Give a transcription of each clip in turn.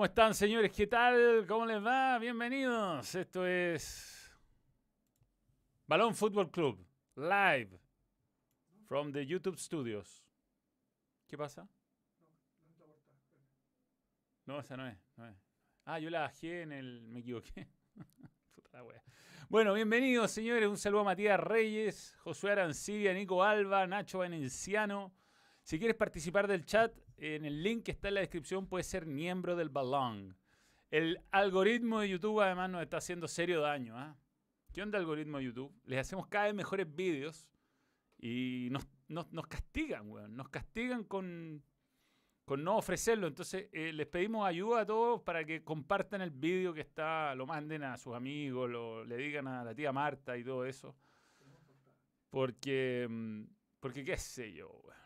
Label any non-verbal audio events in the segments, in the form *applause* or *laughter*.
¿Cómo están, señores? ¿Qué tal? ¿Cómo les va? Bienvenidos. Esto es Balón Fútbol Club, live from the YouTube Studios. ¿Qué pasa? No, esa no es, no es. Ah, yo la bajé en el... me equivoqué. *laughs* Puta la wea. Bueno, bienvenidos, señores. Un saludo a Matías Reyes, Josué Arancibia, Nico Alba, Nacho Venenciano. Si quieres participar del chat, en el link que está en la descripción puedes ser miembro del balón. El algoritmo de YouTube además nos está haciendo serio daño. ¿ah? ¿Qué onda algoritmo de YouTube? Les hacemos cada vez mejores vídeos y nos, nos- nos castigan, weón. Nos castigan con, con no ofrecerlo. Entonces eh, les pedimos ayuda a todos para que compartan el vídeo que está, lo manden a sus amigos, lo, le digan a la tía Marta y todo eso. Porque, mm, porque qué sé yo, weón.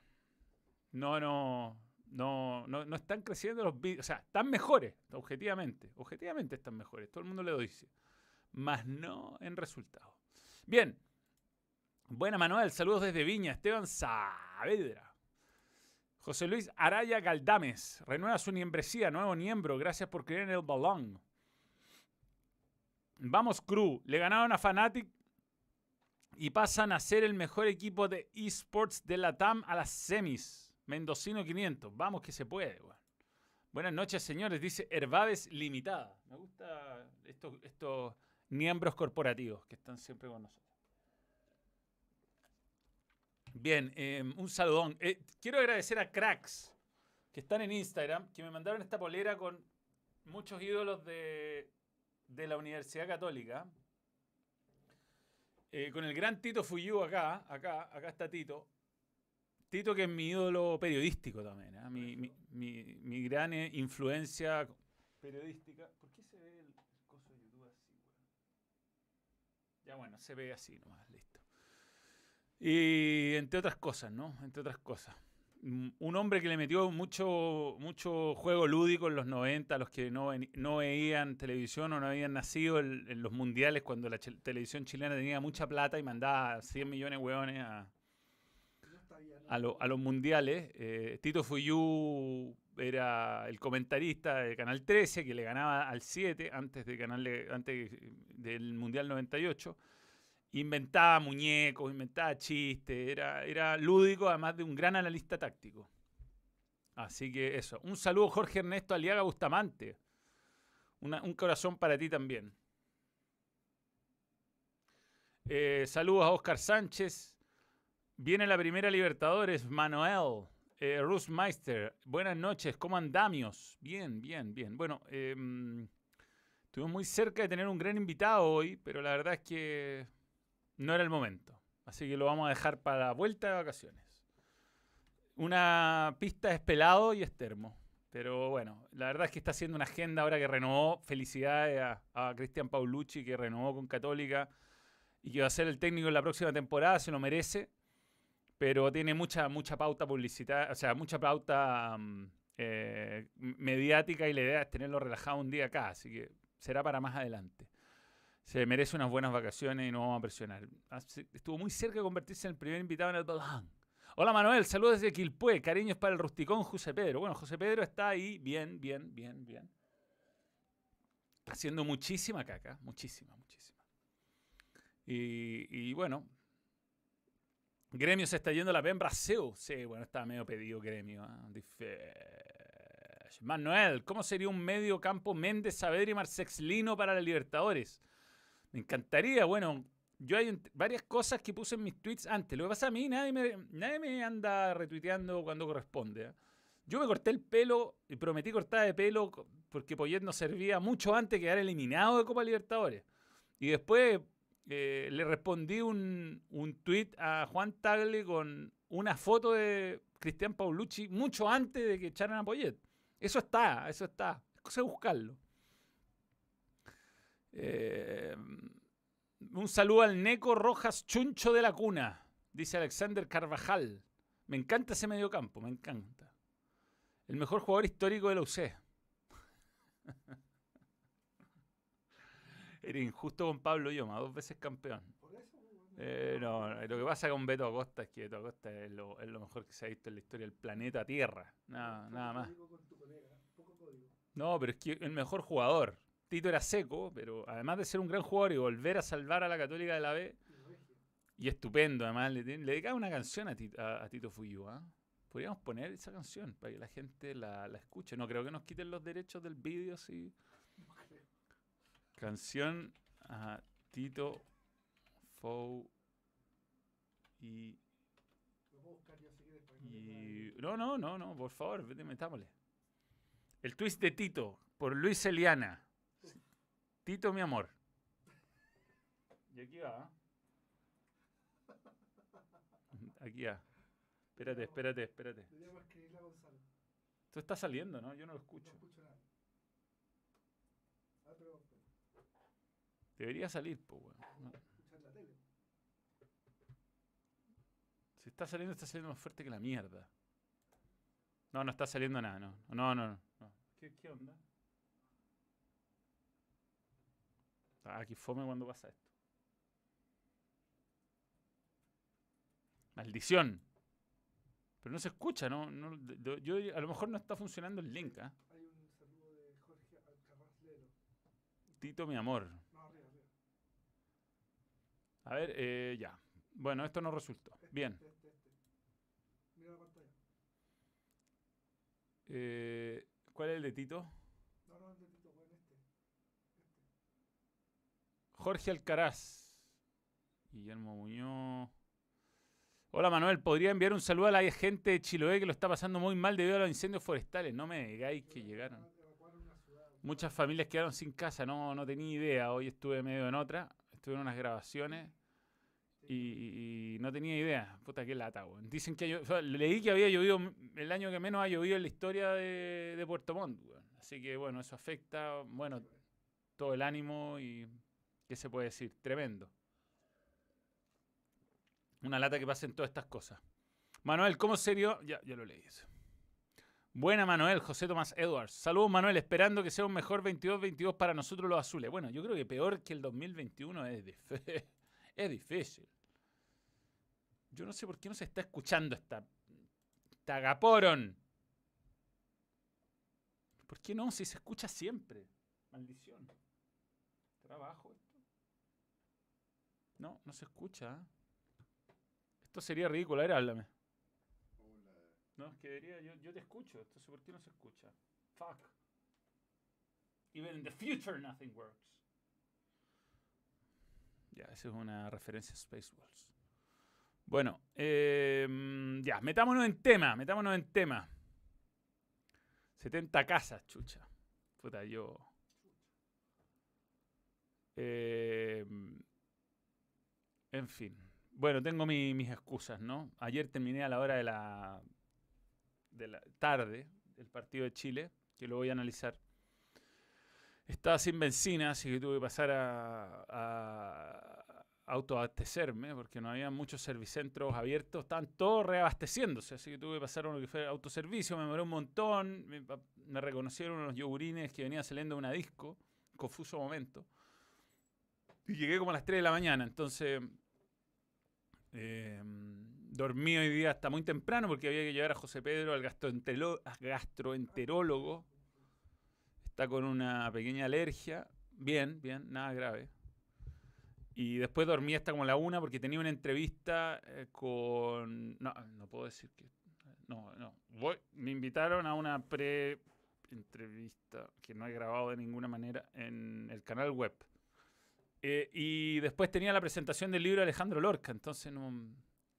No, no, no, no, están creciendo los vídeos. O sea, están mejores, objetivamente. Objetivamente están mejores. Todo el mundo lo dice. Más no en resultado. Bien. Buena Manuel, saludos desde Viña. Esteban Saavedra. José Luis Araya Galdames. Renueva su membresía, nuevo miembro. Gracias por creer en el balón. Vamos, Crew. Le ganaron a Fnatic y pasan a ser el mejor equipo de esports de la TAM a las semis. Mendocino 500. Vamos que se puede. Buenas noches, señores. Dice Herbades Limitada. Me gusta estos, estos miembros corporativos que están siempre con nosotros. Bien, eh, un saludón. Eh, quiero agradecer a Cracks que están en Instagram, que me mandaron esta polera con muchos ídolos de, de la Universidad Católica. Eh, con el gran Tito Fuyu acá, acá, acá está Tito. Tito que es mi ídolo periodístico también, ¿ah? mi, mi- mi- gran eh, influencia periodística. ¿Por qué se ve el coso de YouTube así? Ya bueno, se ve así nomás, listo. Y entre otras cosas, ¿no? Entre otras cosas. Mm, Un hombre que le metió mucho, mucho juego lúdico en los 90, a los que no, no veían televisión o no habían nacido en, en los mundiales cuando la televisión chilena tenía mucha plata y mandaba 100 millones de hueones a, a, lo- a los mundiales. Eh, Tito Fuyú era el comentarista de Canal 13 que le ganaba al 7 antes, del Mundial 98. Inventaba muñecos, inventaba chistes, era, era lúdico, además de un gran analista táctico. Así que eso. Un saludo, Jorge Ernesto Aliaga Bustamante. Un corazón para ti también. Eh, saludos a Oscar Sánchez. Viene la primera Libertadores, Manuel. Eh, Rus Meister, buenas noches, ¿cómo andamios? Bien, bien, bien. Bueno, em, estuvimos muy cerca de tener un gran invitado hoy, pero la verdad es que no era el momento. Así que lo vamos a dejar para la vuelta de vacaciones. Una pista es pelado y es termo. Pero bueno, la verdad es que está haciendo una agenda ahora que renovó. Felicidades a, a Cristian Paulucci que renovó con Católica y que va a ser el técnico en la próxima temporada, se lo merece. Pero tiene mucha, mucha pauta publicitaria, o sea, mucha pauta mm, eh, mediática y la idea es tenerlo relajado un día acá, así que será para más adelante. Se merece unas buenas vacaciones y no vamos a presionar. Hace- Estuvo muy cerca de convertirse en el primer invitado en el balón. Hola Manuel, saludos desde Quilpué, cariños para el rusticón José Pedro. Bueno, José Pedro está ahí, bien, bien, bien, bien. Haciendo muchísima caca, muchísima, muchísima. Y bueno, Gremio se está yendo a la Pembra Seu. Sí, bueno, está medio pedido Gremio. ¿ah? Manuel, ¿cómo sería un medio campo Méndez, Saavedra y Marcexlino para la Libertadores? Me encantaría, bueno, yo hay varias cosas que puse en mis tweets antes. Lo que pasa a mí, nadie me, nadie me anda retuiteando cuando corresponde. ¿ah? Yo me corté el pelo y prometí cortar de pelo porque Poyet nos servía mucho antes de quedar eliminado de Copa Libertadores. Y después eh, le respondí un, un tweet a Juan Tagle con una foto de Cristian Paulucci mucho antes de que echaran a Poyet. Eso está, eso está. Es cosa buscarlo. Eh, un saludo al Neco Rojas Chuncho de la Cuna, dice Alexander Carvajal. Me encanta ese mediocampo, me encanta. El mejor jugador histórico de la UC. *laughs* Era injusto con Pablo Yoma, dos veces campeón. Eh, no, no, lo que pasa con Beto Acosta es que Beto Acosta es lo, es lo mejor que se ha visto en la historia del planeta Tierra. Nada, nada más. No, pero es que el mejor jugador. Tito era seco, pero además de ser un gran jugador y volver a salvar a la Católica de la B, y estupendo, además, le, le dedicaba una canción a Tito, a, Tito Fuyu. ¿ah? Podríamos poner esa canción para que la gente la, la, escuche. No creo que nos quiten los derechos del vídeo, sí. Canción a Tito Fou y, y... No, no, no, no, por favor, metámosle. El twist de Tito, por Luis Eliana. Tito, mi amor. Y aquí va. Aquí va. Espérate, espérate, espérate. Tú estás saliendo, ¿no? Yo no lo escucho. No escucho nada. Ah, Debería salir, pues, bueno. Si está saliendo, está saliendo más fuerte que la mierda. No, no está saliendo nada, no. No, no, no. ¿Qué, qué onda? Ah, aquí fome cuando pasa esto. Maldición. Pero no se escucha, ¿no? no yo, a lo mejor no está funcionando el link. ¿eh? Hay un saludo de Jorge Alcaraz Tito, mi amor. A ver, eh, ya. Bueno, esto no resultó. Este, Bien. Este, este, Mira la pantalla. Eh, ¿Cuál es el de Tito? No, no, el de Tito, bueno, este. Jorge Alcaraz. Guillermo Muñoz. Hola Manuel, ¿podría enviar un saludo a la gente de Chiloé que lo está pasando muy mal debido a los incendios forestales? No me digáis que llegaron. Muchas familias quedaron sin casa, no, no tenía idea. Hoy estuve medio en otra, en unas grabaciones y, no tenía idea. Puta, qué lata, weón. Dicen que leí que había llovido el año que menos ha llovido en la historia de, Puerto Montt, Así que bueno, eso afecta, bueno, todo el ánimo y ¿qué se puede decir? Tremendo. Una lata que pasen todas estas cosas. Manuel, ¿cómo serio? Ya, ya lo leí eso. Buena Manuel, José Tomás Edwards. Saludos Manuel, esperando que sea un mejor 22-22 para nosotros los azules. Bueno, yo creo que peor que el 2021 es, *laughs* es difícil. Yo no sé por qué no se está escuchando esta Tagaporon. ¿Por qué no? Si se escucha siempre. Maldición. ¿Trabajo esto? No, no se escucha. ¿eh? Esto sería ridículo. A ver, háblame. No, es que debería, yo, yo te escucho. Entonces, ¿por qué no se escucha? Fuck. Even in the future nothing works. Ya, esa es una referencia a Spaceballs. Bueno, eh, ya, metámonos en tema, metámonos en tema. 70 casas, chucha. Puta, yo. Eh, en fin. Bueno, tengo mis excusas, ¿no? Ayer terminé a la hora de la, de la tarde el partido de Chile, que lo voy a analizar. Estaba sin benzina, así que tuve que pasar a, a autoabastecerme, porque no había muchos servicentros abiertos, estaban todos reabasteciéndose, así que tuve que pasar a uno que fue autoservicio, me demoré un montón, me, me reconocieron unos yogurines que venían saliendo de una disco, confuso momento, y llegué como a las 3 de la mañana, entonces eh, dormí hoy día hasta muy temprano porque había que llevar a José Pedro al gastroenterólogo. Está con una pequeña alergia. Bien, bien, nada grave. Y después dormí hasta como la una porque tenía una entrevista eh, con... No, no puedo decir que... No, no. Voy, me invitaron a una pre-entrevista que no he grabado de ninguna manera en el canal web. Eh, y después tenía la presentación del libro de Alejandro Lorca, entonces no,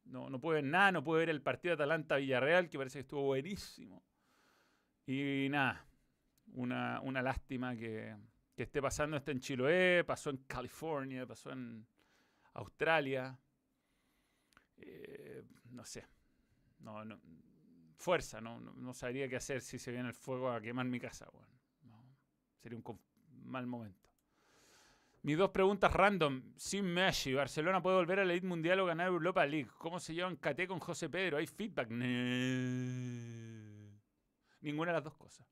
no, no pude ver nada, no pude ver el partido de Atalanta-Villarreal, que parece que estuvo buenísimo. Y nada, una, una lástima que, que, esté pasando esto en Chiloé, pasó en California, pasó en Australia. Eh, no sé, no, no, fuerza, no, no, sabría qué hacer si se viene el fuego a quemar mi casa. Bueno, sería un mal momento. Mis dos preguntas random. Sin Messi, ¿Barcelona puede volver a la Elite Mundial o ganar Europa League? ¿Cómo se llevan KT con José Pedro? ¿Hay feedback? Ninguna de las dos cosas.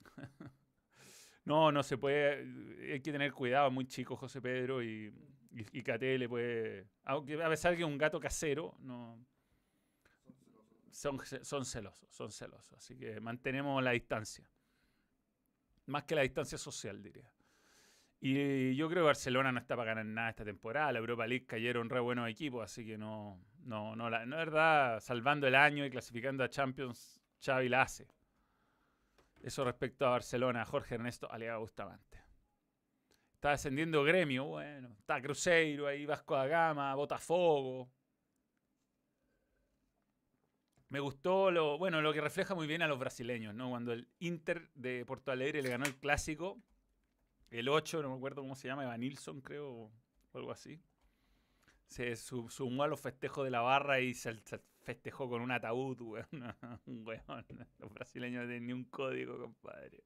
*laughs* no, no se puede. Hay que tener cuidado. Muy chico José Pedro y, y, le puede. Aunque a pesar que un gato casero, no. Son, son celosos, son celosos. Así que mantenemos la distancia. más que la distancia social, diría. Y yo creo que Barcelona no está para ganar nada esta temporada. La Europa League cayeron re buenos equipos, así que no, no, no, la, no verdad, salvando el año y clasificando a Champions, Xavi la hace. Eso respecto a Barcelona, Jorge Ernesto Aliaga Bustamante. Está descendiendo gremio, bueno. Está Cruzeiro ahí, Vasco da Gama, Botafogo. Me gustó lo, bueno, lo que refleja muy bien a los brasileños, ¿no? Cuando el Inter de Porto Alegre le ganó el clásico, el 8, no me acuerdo cómo se llama, Evanilson, creo, o algo así. Se sumó a los festejos de la barra y se, festejó con un ataúd, weón. *laughs* weón. Los brasileños no tienen ni un código, compadre.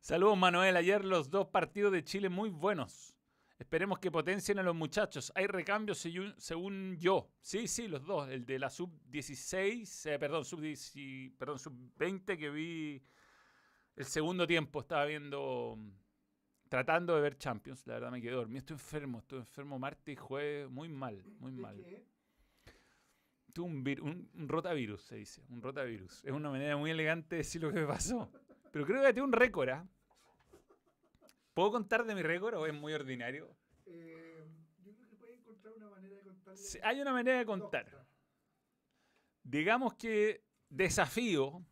Saludos, Manuel. Ayer los dos partidos de Chile muy buenos. Esperemos que potencien a los muchachos. Hay recambios según yo. Sí, sí, los dos. El de la sub-16, eh, perdón, sub-20 perdón, sub que vi el segundo tiempo. Estaba viendo, tratando de ver Champions. La verdad me quedé dormido. Estoy enfermo, estoy enfermo martes y jueves. Muy mal, muy mal. Tuve un, un, rotavirus, se dice. Un rotavirus. Es una manera muy elegante de decir lo que me pasó. Pero creo que tengo un récord, ¿ah? ¿Puedo contar de mi récord o es muy ordinario? Eh, yo creo que puede encontrar una manera de contar. hay una manera de contar. Digamos que desafío,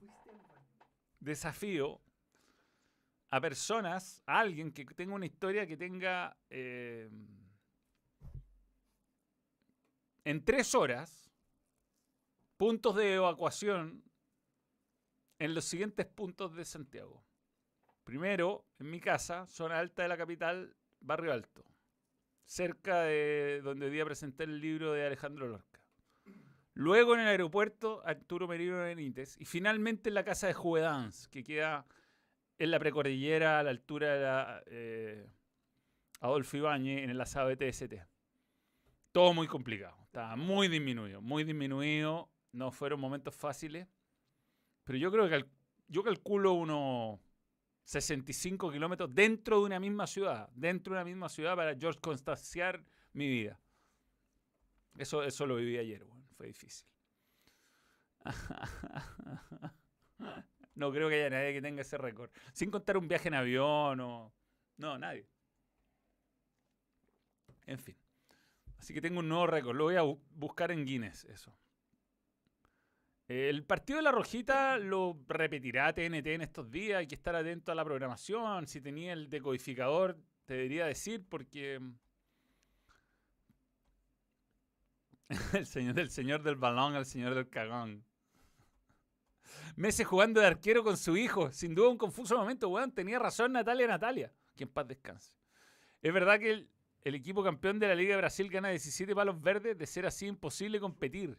desafío a personas, a alguien que tenga una historia que tenga eh, en tres horas puntos de evacuación en los siguientes puntos de Santiago. Primero, en mi casa, zona alta de la capital, Barrio Alto, cerca de donde hoy día presenté el libro de Alejandro Lorca. Luego en el aeropuerto, Arturo Merino Benítez. Y finalmente en la casa de Juvedans, que queda en la precordillera a la altura de eh, Adolfo Ibáñez, en el asado de TST. Todo muy complicado. Estaba muy disminuido, muy disminuido. No fueron momentos fáciles. Pero yo creo que yo calculo unos 65 kilómetros dentro de una misma ciudad. Dentro de una misma ciudad para George constanciar mi vida. Eso, eso lo viví ayer, fue difícil. *laughs* no creo que haya nadie que tenga ese récord. Sin contar un viaje en avión o... No, nadie. En fin. Así que tengo un nuevo récord. Lo voy a buscar en Guinness, eso. El partido de la Rojita lo repetirá TNT en estos días. Hay que estar atento a la programación. Si tenía el decodificador, te debería decir, porque. *laughs* el señor del señor del balón al señor del cagón. Messi jugando de arquero con su hijo. Sin duda un confuso momento, weón. Tenía razón Natalia Natalia. Que en paz descanse. Es verdad que el, equipo campeón de la Liga de Brasil gana 17 palos verdes. De ser así, imposible competir.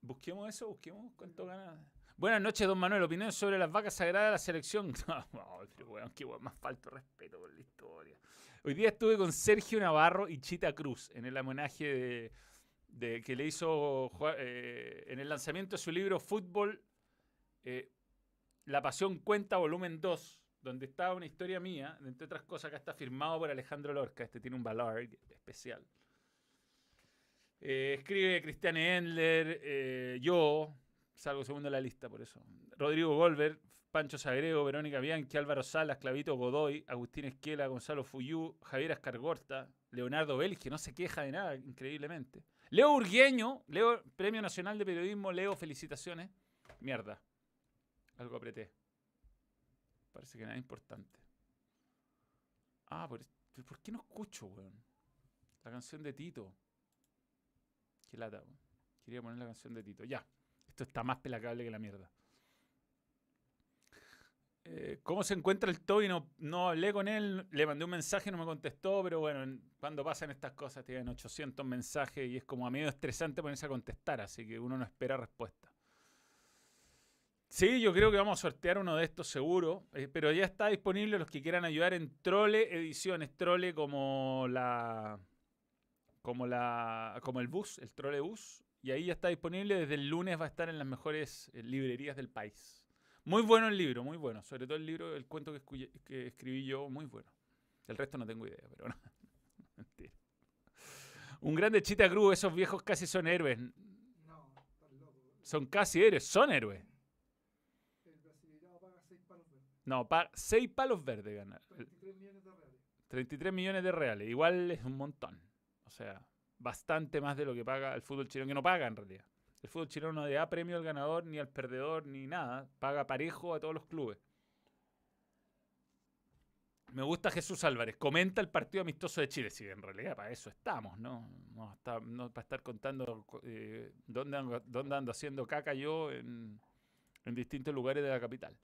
Busquemos eso, busquemos cuánto gana. Buenas noches, don Manuel. Opinión sobre las vacas sagradas de la selección. *laughs* No, weón, qué weón, más falto respeto por la historia. Hoy día estuve con Sergio Navarro y Chita Cruz en el homenaje de, que le hizo eh, en el lanzamiento de su libro Fútbol, eh, La Pasión Cuenta, volumen 2, donde estaba una historia mía, entre otras cosas, que está firmado por Alejandro Lorca. Este tiene un valor especial. Eh, escribe Cristian Endler, yo, salgo segundo en la lista por eso. Rodrigo Golver, Pancho Sagrego, Verónica Bianchi, Álvaro Salas, Clavito Godoy, Agustín Esquela, Gonzalo Fuyú, Javier Ascargorta, Leonardo Vélez, que no se queja de nada, increíblemente. Leo Urgueño, Leo, Premio Nacional de Periodismo, Leo, felicitaciones. Mierda. Algo apreté. Parece que nada importante. Ah, ¿por, ¿por qué no escucho, weón? La canción de Tito. Qué lata. Quería poner la canción de Tito. Ya. Esto está más pelacable que la mierda. Eh, ¿Cómo se encuentra el Toby? No, hablé con él, le mandé un mensaje, no me contestó, pero bueno, cuando pasan estas cosas tienen 800 mensajes y es como a medio estresante ponerse a contestar, así que uno no espera respuesta. Sí, yo creo que vamos a sortear uno de estos seguro, eh, pero ya está disponible los que quieran ayudar en Trole Ediciones, Trole como la como, la, como el bus, el trolebús, y ahí ya está disponible. Desde el lunes va a estar en las mejores eh, librerías del país. Muy bueno el libro, muy bueno. Sobre todo el libro, el cuento que, que escribí yo, muy bueno. El resto no tengo idea, pero *laughs* no. Mentira. Un grande Chita Cruz, esos viejos casi son héroes. No, Son casi héroes, son héroes. No, pa- seis palos verdes ganaron. 23 millones de reales. 33 millones de reales. Igual es un montón. O sea, bastante más de lo que paga el fútbol chileno, que no paga en realidad. El fútbol chileno no le da premio al ganador, ni al perdedor, ni nada. Paga parejo a todos los clubes. Me gusta Jesús Álvarez. Comenta el partido amistoso de Chile. Sí, en realidad para eso estamos, ¿no? No para estar contando eh, dónde, ando, dónde ando haciendo caca yo en, en distintos lugares de la capital.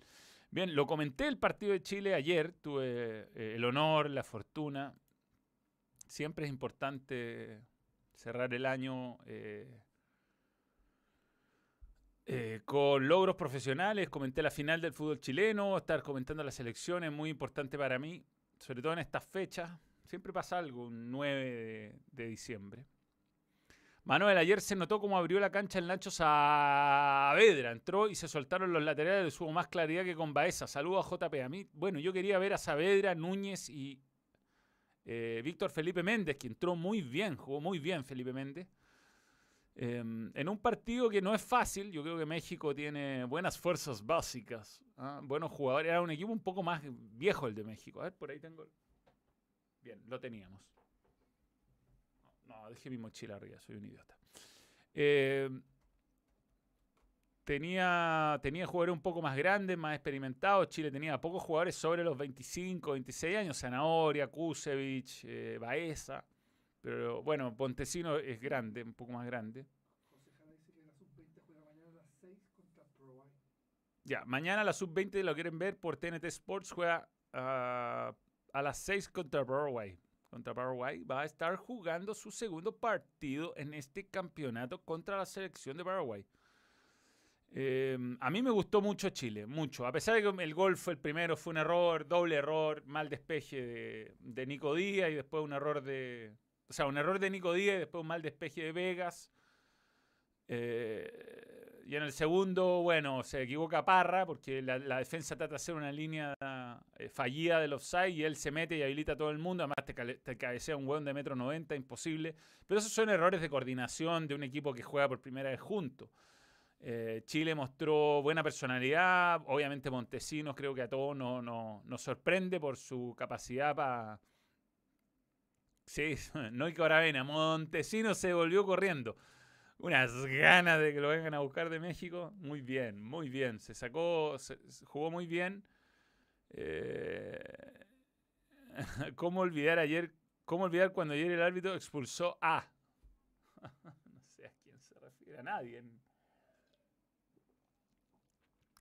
Bien, lo comenté el partido de Chile ayer. Tuve eh, el honor, la fortuna. Siempre es importante cerrar el año eh, eh, con logros profesionales. Comenté la final del fútbol chileno, estar comentando las elecciones, muy importante para mí, sobre todo en estas fechas. Siempre pasa algo, un 9 de, diciembre. Manuel, ayer se notó cómo abrió la cancha el Nacho Saavedra. Entró y se soltaron los laterales. Hubo más claridad que con Baeza. Saludos a JP. A mí, bueno, yo quería ver a Saavedra, Núñez y eh, Víctor Felipe Méndez, que entró muy bien, jugó muy bien Felipe Méndez. Eh, en un partido que no es fácil, yo creo que México tiene buenas fuerzas básicas, ¿ah? buenos jugadores. Era un equipo un poco más viejo el de México. A ver, por ahí tengo. Bien, lo teníamos. No, dejé mi mochila arriba, soy un idiota. Eh, tenía, tenía jugadores un poco más grandes, más experimentados. Chile tenía pocos jugadores sobre los 25, 26 años. Zanahoria, Kusevich, eh, Baeza. Pero bueno, Pontesino es grande, un poco más grande. José Jara dice que la sub-20 juega mañana a las 6 contra Paraguay. Ya, mañana la sub-20 lo quieren ver por TNT Sports. Juega ah, a las 6 contra Paraguay. Contra Paraguay va a estar jugando su segundo partido en este campeonato contra la selección de Paraguay. Eh, a mí me gustó mucho Chile, mucho. A pesar de que el gol fue el primero, fue un error, doble error, mal despeje de, de Nico Díaz y después un error de. Sea, un error de Nico Díaz y después un mal despeje de Vegas. Eh, y en el segundo, bueno, se equivoca Parra porque la, defensa trata de hacer una línea eh, fallida del offside y él se mete y habilita a todo el mundo. Además, te, cabecea un hueón de metro 90, imposible. Pero esos son errores de coordinación de un equipo que juega por primera vez junto. Eh, Chile mostró buena personalidad. Obviamente, Montesinos creo que a todos no- no- nos sorprende por su capacidad para. Sí, *laughs* no hay. Montesinos se volvió corriendo unas ganas de que lo vengan a buscar de México. Muy bien, muy bien. Se sacó, jugó muy bien. Eh, *laughs* ¿Cómo olvidar ayer? ¿Cómo olvidar cuando ayer el árbitro expulsó a? *laughs* no sé a quién se refiere, a nadie.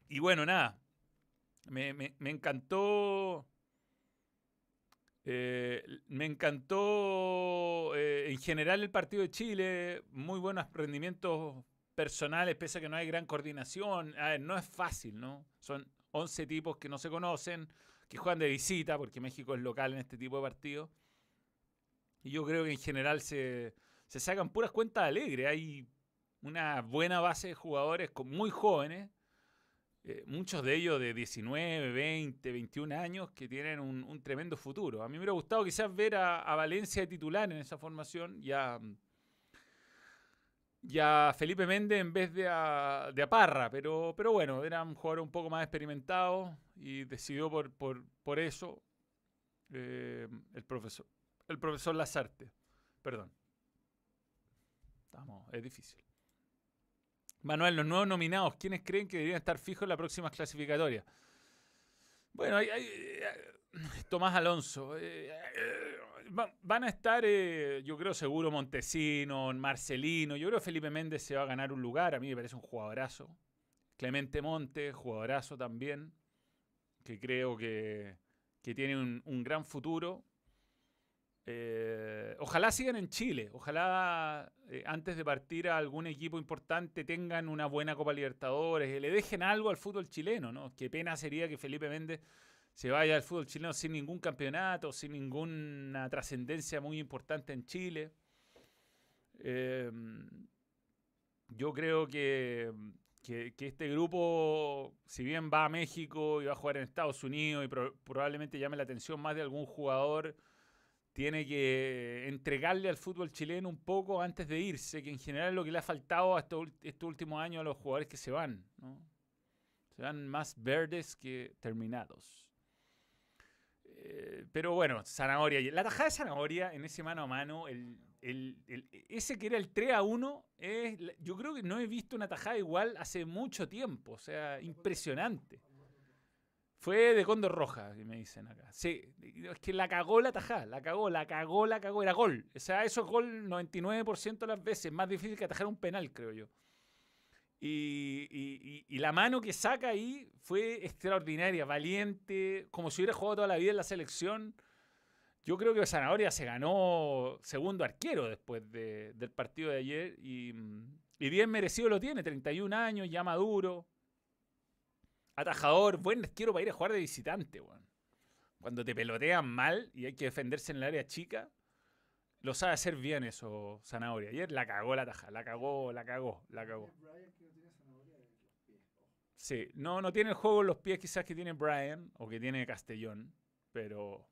Y bueno, nada. Me- me encantó. Eh, me encantó eh, en general el partido de Chile, muy buenos rendimientos personales, pese a que no hay gran coordinación. A ver, no es fácil, ¿no? Son 11 tipos que no se conocen, que juegan de visita, porque México es local en este tipo de partidos. Y yo creo que en general se, se sacan puras cuentas alegres. Hay una buena base de jugadores muy jóvenes, eh, muchos de ellos de 19, 20, 21 años que tienen un, tremendo futuro. A mí me hubiera gustado quizás ver a, a Valencia de titular en esa formación y a, Felipe Méndez en vez de a, de Parra, pero, pero bueno, era un jugador un poco más experimentado y decidió por, por, por eso eh, el profesor, el profesor Lazarte. Perdón. Estamos, es difícil. Manuel, los nuevos nominados, ¿quiénes creen que deberían estar fijos en las próximas clasificatorias? Bueno, hay, hay, eh, Tomás Alonso. eh, eh, va- van a estar, eh, yo creo, seguro Montesino, Marcelino. Yo creo que Felipe Méndez se va a ganar un lugar. A mí me parece un jugadorazo. Clemente Monte, jugadorazo también. Que creo que, que tiene un gran futuro. Eh, ojalá sigan en Chile. Ojalá eh, antes de partir a algún equipo importante tengan una buena Copa Libertadores, que le dejen algo al fútbol chileno, ¿no? Qué pena sería que Felipe Méndez se vaya al fútbol chileno sin ningún campeonato, sin ninguna trascendencia muy importante en Chile. Eh, yo creo que, que- este grupo, si bien va a México y va a jugar en Estados Unidos y pro- probablemente llame la atención más de algún jugador, tiene que entregarle al fútbol chileno un poco antes de irse, que en general es lo que le ha faltado a estos, últimos años a los jugadores que se van. ¿no? Se van más verdes que terminados. Eh, pero bueno, zanahoria. La tajada de zanahoria en ese mano a mano, el, ese que era el 3 a 1, es, yo creo que no he visto una tajada igual hace mucho tiempo. O sea, impresionante. Fue de Condor Roja, que me dicen acá. Sí, es que la cagó la tajada, la cagó, la cagó, la cagó, era gol. O sea, eso es gol 99% de las veces. Más difícil que atajar un penal, creo yo. Y, la mano que saca ahí fue extraordinaria, valiente, como si hubiera jugado toda la vida en la selección. Yo creo que Zanahoria se ganó segundo arquero después de- del partido de ayer y bien merecido lo tiene, 31 años, ya maduro, atajador, buen arquero para ir a jugar de visitante. weón. Cuando te pelotean mal y hay que defenderse en el área chica, lo sabe hacer bien eso Zanahoria. Ayer la cagó la taja, la cagó, la cagó, la cagó. Sí, no, no tiene el juego en los pies quizás que tiene Brian o que tiene Castellón, pero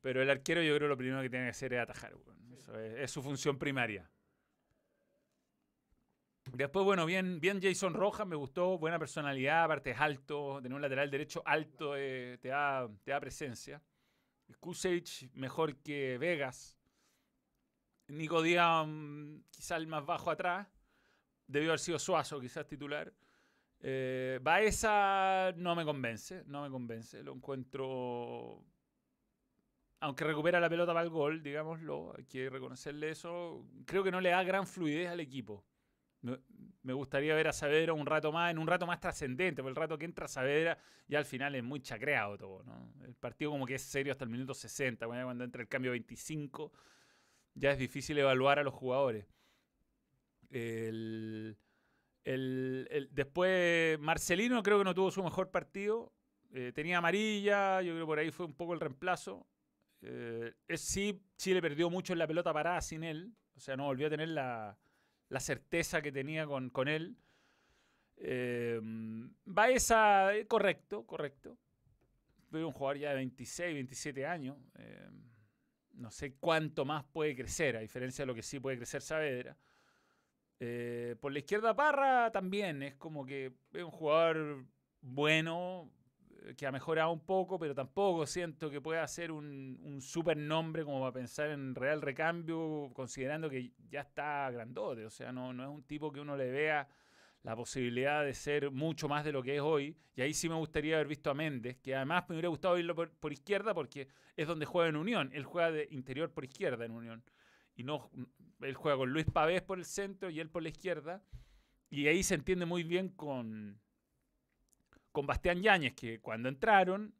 pero el arquero yo creo lo primero que tiene que hacer es atajar. weón. Eso es, es su función primaria. Después, bueno, bien, bien Jason Rojas, me gustó, buena personalidad, aparte es alto, tener un lateral derecho alto eh, te, da, te da presencia. Kusevich mejor que Vegas. Nico Díaz mm, quizá el más bajo atrás. Debió haber sido Suazo, quizás titular. Eh, Baeza no me convence, no me convence. Lo encuentro. Aunque recupera la pelota para el gol, digámoslo, hay que reconocerle eso. Creo que no le da gran fluidez al equipo. Me- gustaría ver a Saavedra un rato más, en un rato más trascendente, porque el rato que entra Saavedra ya al final es muy chacreado todo. ¿no? El partido como que es serio hasta el minuto 60, cuando entra el cambio 25, ya es difícil evaluar a los jugadores. El, el- el- después Marcelino creo que no tuvo su mejor partido. Eh, tenía amarilla, yo creo por ahí fue un poco el reemplazo. Eh, es, sí, Chile perdió mucho en la pelota parada sin él. O sea, no volvió a tener la, la certeza que tenía con, con él. Eh, Baeza, eh, correcto, correcto. Pero un jugador ya de 26, 27 años. eh, no sé cuánto más puede crecer, a diferencia de lo que sí puede crecer Saavedra. Eh, por la izquierda Parra también es como que es un jugador bueno, que ha mejorado un poco, pero tampoco siento que pueda ser un, un super nombre como para pensar en real recambio, considerando que ya está grandote. O sea, no, no es un tipo que uno le vea la posibilidad de ser mucho más de lo que es hoy. Y ahí sí me gustaría haber visto a Méndez, que además me hubiera gustado por, por izquierda porque es donde juega en Unión. Él juega de interior por izquierda en Unión. Y no, él juega con Luis Pavés por el centro y él por la izquierda. Y ahí se entiende muy bien con, con Bastián Yáñez, que cuando entraron,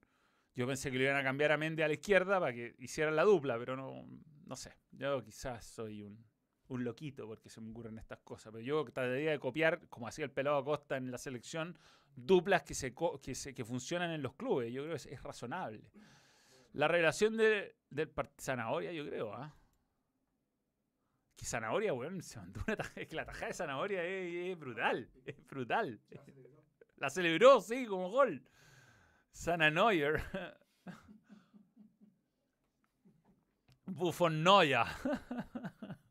yo pensé que le iban a cambiar a Méndez a la izquierda para que hicieran la dupla, pero no, no sé. Yo quizás soy un, un loquito porque se me ocurren estas cosas, pero yo trataría de copiar, como hacía el pelado Acosta en la selección, duplas que, se, que, funcionan en los clubes. Yo creo que es, razonable. La revelación de, del Zanahoria, yo creo, ¿ah? Que Zanahoria, weón, se mandó una taja- es que la tajada de Zanahoria es, es brutal, es brutal. La celebró, sí, como gol. Sananoyer. *laughs* Bufonoya. *laughs*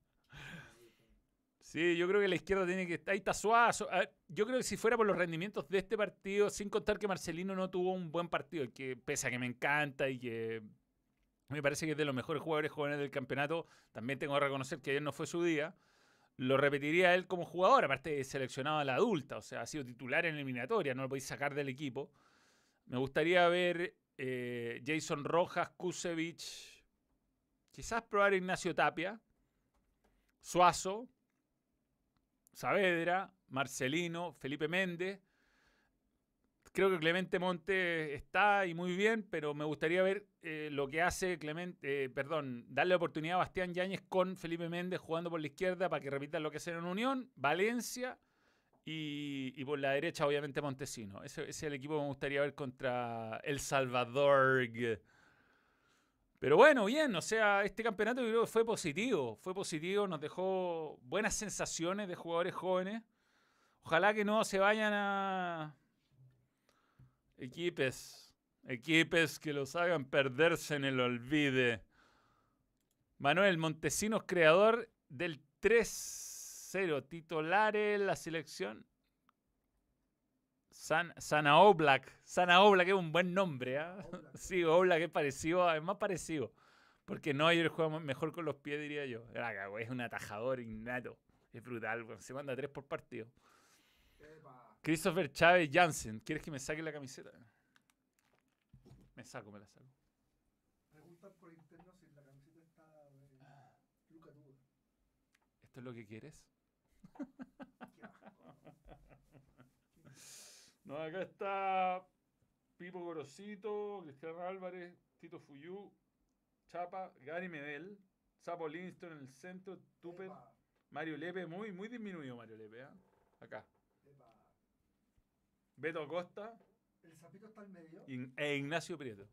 Sí, yo creo que la izquierda tiene que. Ahí está Suazo. Yo creo que si fuera por los rendimientos de este partido, sin contar que Marcelino no tuvo un buen partido, que pese a que me encanta y que me parece que es de los mejores jugadores jóvenes del campeonato, también tengo que reconocer que ayer no fue su día. Lo repetiría él como jugador, aparte de seleccionado a la adulta, o sea, ha sido titular en eliminatoria, no lo podéis sacar del equipo. Me gustaría ver eh, Jason Rojas, Kusevich, quizás probar Ignacio Tapia, Suazo, Saavedra, Marcelino, Felipe Méndez. Creo que Clemente Monte está y muy bien, pero me gustaría ver eh, lo que hace Clemente, eh, perdón, darle oportunidad a Bastián Yáñez con Felipe Méndez jugando por la izquierda para que repitan lo que hacen en Unión, Valencia y, y por la derecha, obviamente, Montesino. Ese, ese es el equipo que me gustaría ver contra El Salvador. Pero bueno, bien, o sea, este campeonato yo creo que fue positivo, fue positivo, nos dejó buenas sensaciones de jugadores jóvenes. Ojalá que no se vayan a equipes, equipes que los hagan perderse en el olvide. Manuel Montesinos, creador del 3-0, titular en la selección. San, Sana Oblak. Sana Oblak es un buen nombre, ¿ah? Oblak. *laughs* Sí, Oblak es parecido, es más parecido. Porque Neuer juega mejor con los pies, diría yo. Es un atajador innato. Es brutal. Se manda tres por partido. Christopher Chávez Jansen. ¿Quieres que me saque la camiseta? Me saco, me la saco. Preguntan por interno si la camiseta está eh, Luca. ¿Esto es lo que quieres? No, acá está Pipo Gorosito, Cristiano Álvarez, Tito Fuyú, Chapa, Gary Medel, Sapo Linston en el centro, Tupper, Mario Lepe, muy, muy disminuido Mario Lepe, ¿ah? Acá. Beto Acosta El sapito está al medio. e Ignacio Prieto.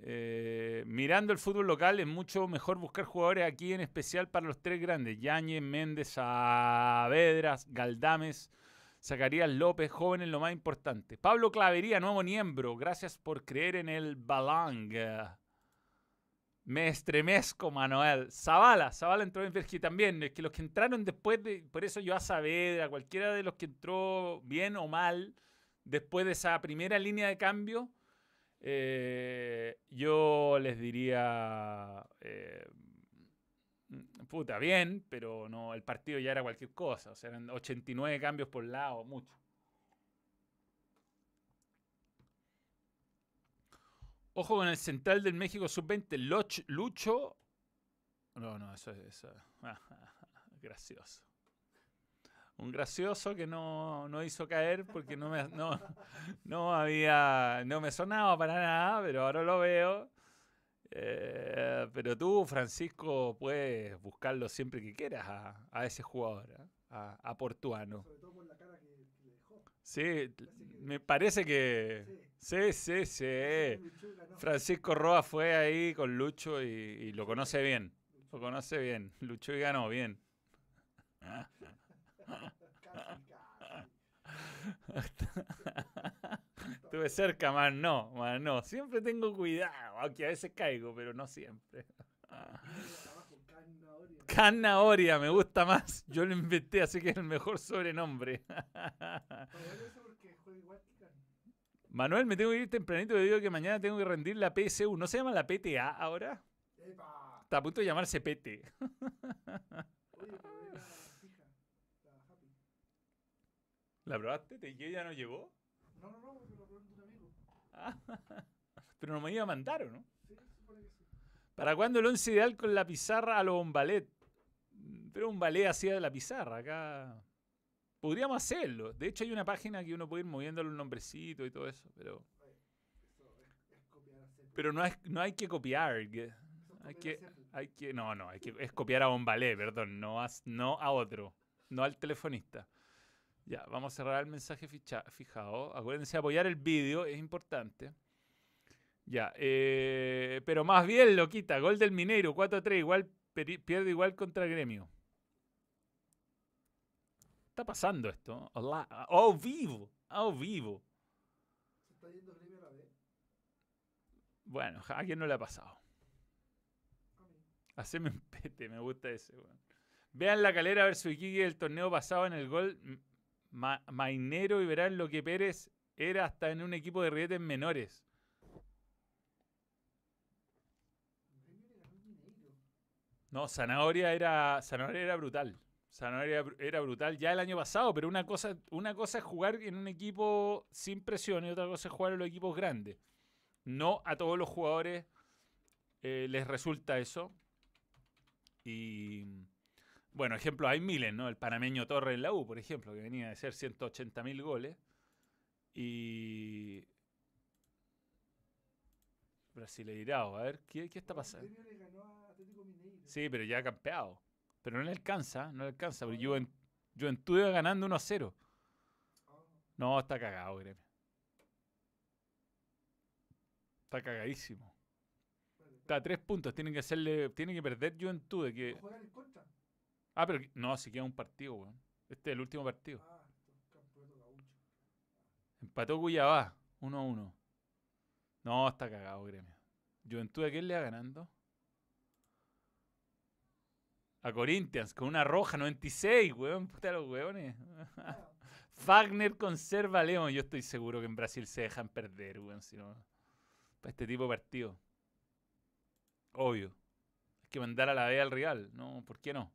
Eh, mirando el fútbol local es mucho mejor buscar jugadores aquí, en especial para los tres grandes: Yañez, Méndez, Saavedra, Galdames, Zacarías López, jóvenes lo más importante. Pablo Clavería, nuevo miembro, gracias por creer en el Balang. Me estremezco, Manuel. Zavala, Zavala entró en Vergi también. Es que los que entraron después de. Por eso yo a Saavedra, cualquiera de los que entró bien o mal, después de esa primera línea de cambio, eh, yo les diría. eh, puta, bien, pero no, el partido ya era cualquier cosa. O sea, eran 89 cambios por lado, mucho. Ojo con el central del México sub-20, Loch- Lucho. No, no, eso es *laughs* gracioso. Un gracioso que no, no hizo caer porque no me, no, no había. No me sonaba para nada, pero ahora lo veo. Eh, pero tú, Francisco, puedes buscarlo siempre que quieras a, a ese jugador, ¿eh? a, a Portuano que, que le dejó. Sí, me parece que. Sí, sí, sí. Francisco Roa fue ahí con Lucho y, y lo conoce bien. Lo conoce bien. Lucho y ganó bien. Estuve cerca, más no, más no. Siempre tengo cuidado, aunque a veces caigo, pero no siempre. Canaoria, me gusta más. Yo lo inventé, así que es el mejor sobrenombre. Manuel, me tengo que ir tempranito debido a que mañana tengo que rendir la PSU. ¿No se llama la PTA ahora? Epa. Está a punto de llamarse PT. La *laughs* happy. ¿La probaste? ¿Te ya no llegó? No, no, no, porque lo probé un amigo. *laughs* Pero no me iba a mandar, ¿o no? Sí, supone que sí. ¿Para cuándo el once ideal con la pizarra a lo ballet? Pero un ballet hacía de la pizarra, acá. Podríamos hacerlo. De hecho, hay una página que uno puede ir moviendo los nombrecitos y todo eso, pero. Pero no, es, no hay que copiar. que- hay que, hay que. No, no, hay que. Es copiar a Bombalé, perdón. No a, no a otro. No al telefonista. Ya, vamos a cerrar el mensaje ficha- fijado. Acuérdense de apoyar el vídeo, es importante. Ya, eh, pero más bien lo quita. Gol del Mineiro, 4-3, igual pierde igual contra Gremio. Está pasando esto. Hola, ¡Oh, vivo! ¡Oh, vivo! Se está yendo Gremio a la B. Bueno, ¿a quién no le ha pasado? Haceme un pete, me gusta ese, weón. Vean la calera versus Iquique del torneo pasado en el gol Ma- Mainero y verán lo que Pérez era hasta en un equipo de rietes menores. No, Zanahoria era, Zanahoria era brutal. Zanahoria era, br- era brutal ya el año pasado, pero una cosa, una cosa es jugar en un equipo sin presión y otra cosa es jugar en los equipos grandes. No a todos los jugadores eh, les resulta eso. Y bueno, ejemplo, hay miles, ¿no? El panameño Torres en la U, por ejemplo, que venía de ser 180 mil goles. Y. Brasileirao, a ver, ¿qué, qué está pasando? Sí, pero ya ha campeado. Pero no le alcanza, no le alcanza. Porque Juven- Juventud iba ganando 1 a 0. Ah, No, está cagado, Gremio. Está cagadísimo. Está a tres puntos. Tienen que hacerle. Tiene que perder Juventud. De que... Ah, pero no, si queda un partido, weón. Este es el último partido. Ah. Empató Cuyabá, 1 a 1. No, está cagado, Gremio. Juventud, ¿a quién le va ganando? Corinthians, con una roja 96, weón. Puta los weones. *laughs* Fagner conserva León. Yo estoy seguro que en Brasil se dejan perder, weón. Si no, para este tipo de partido. Obvio. Hay que mandar a la B al Real. No, ¿por qué no?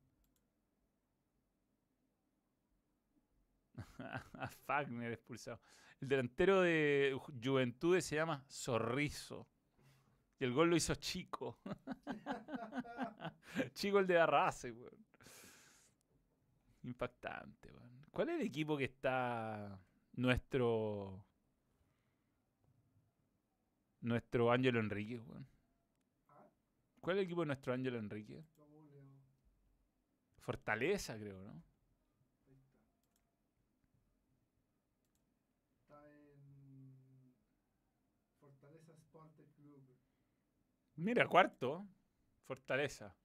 *laughs* a Fagner expulsado. El delantero de Juventudes se llama Zorrizo. El gol lo hizo Chico. *laughs* Chico el de Arrase, weón. Impactante, weón. ¿Cuál es el equipo que está nuestro. Nuestro Ángelo Enrique, weón? ¿Cuál es el equipo de nuestro Ángelo Enrique? Fortaleza, creo, ¿no? Ahí está. Está en Fortaleza Sport Club. Mira, cuarto. Fortaleza.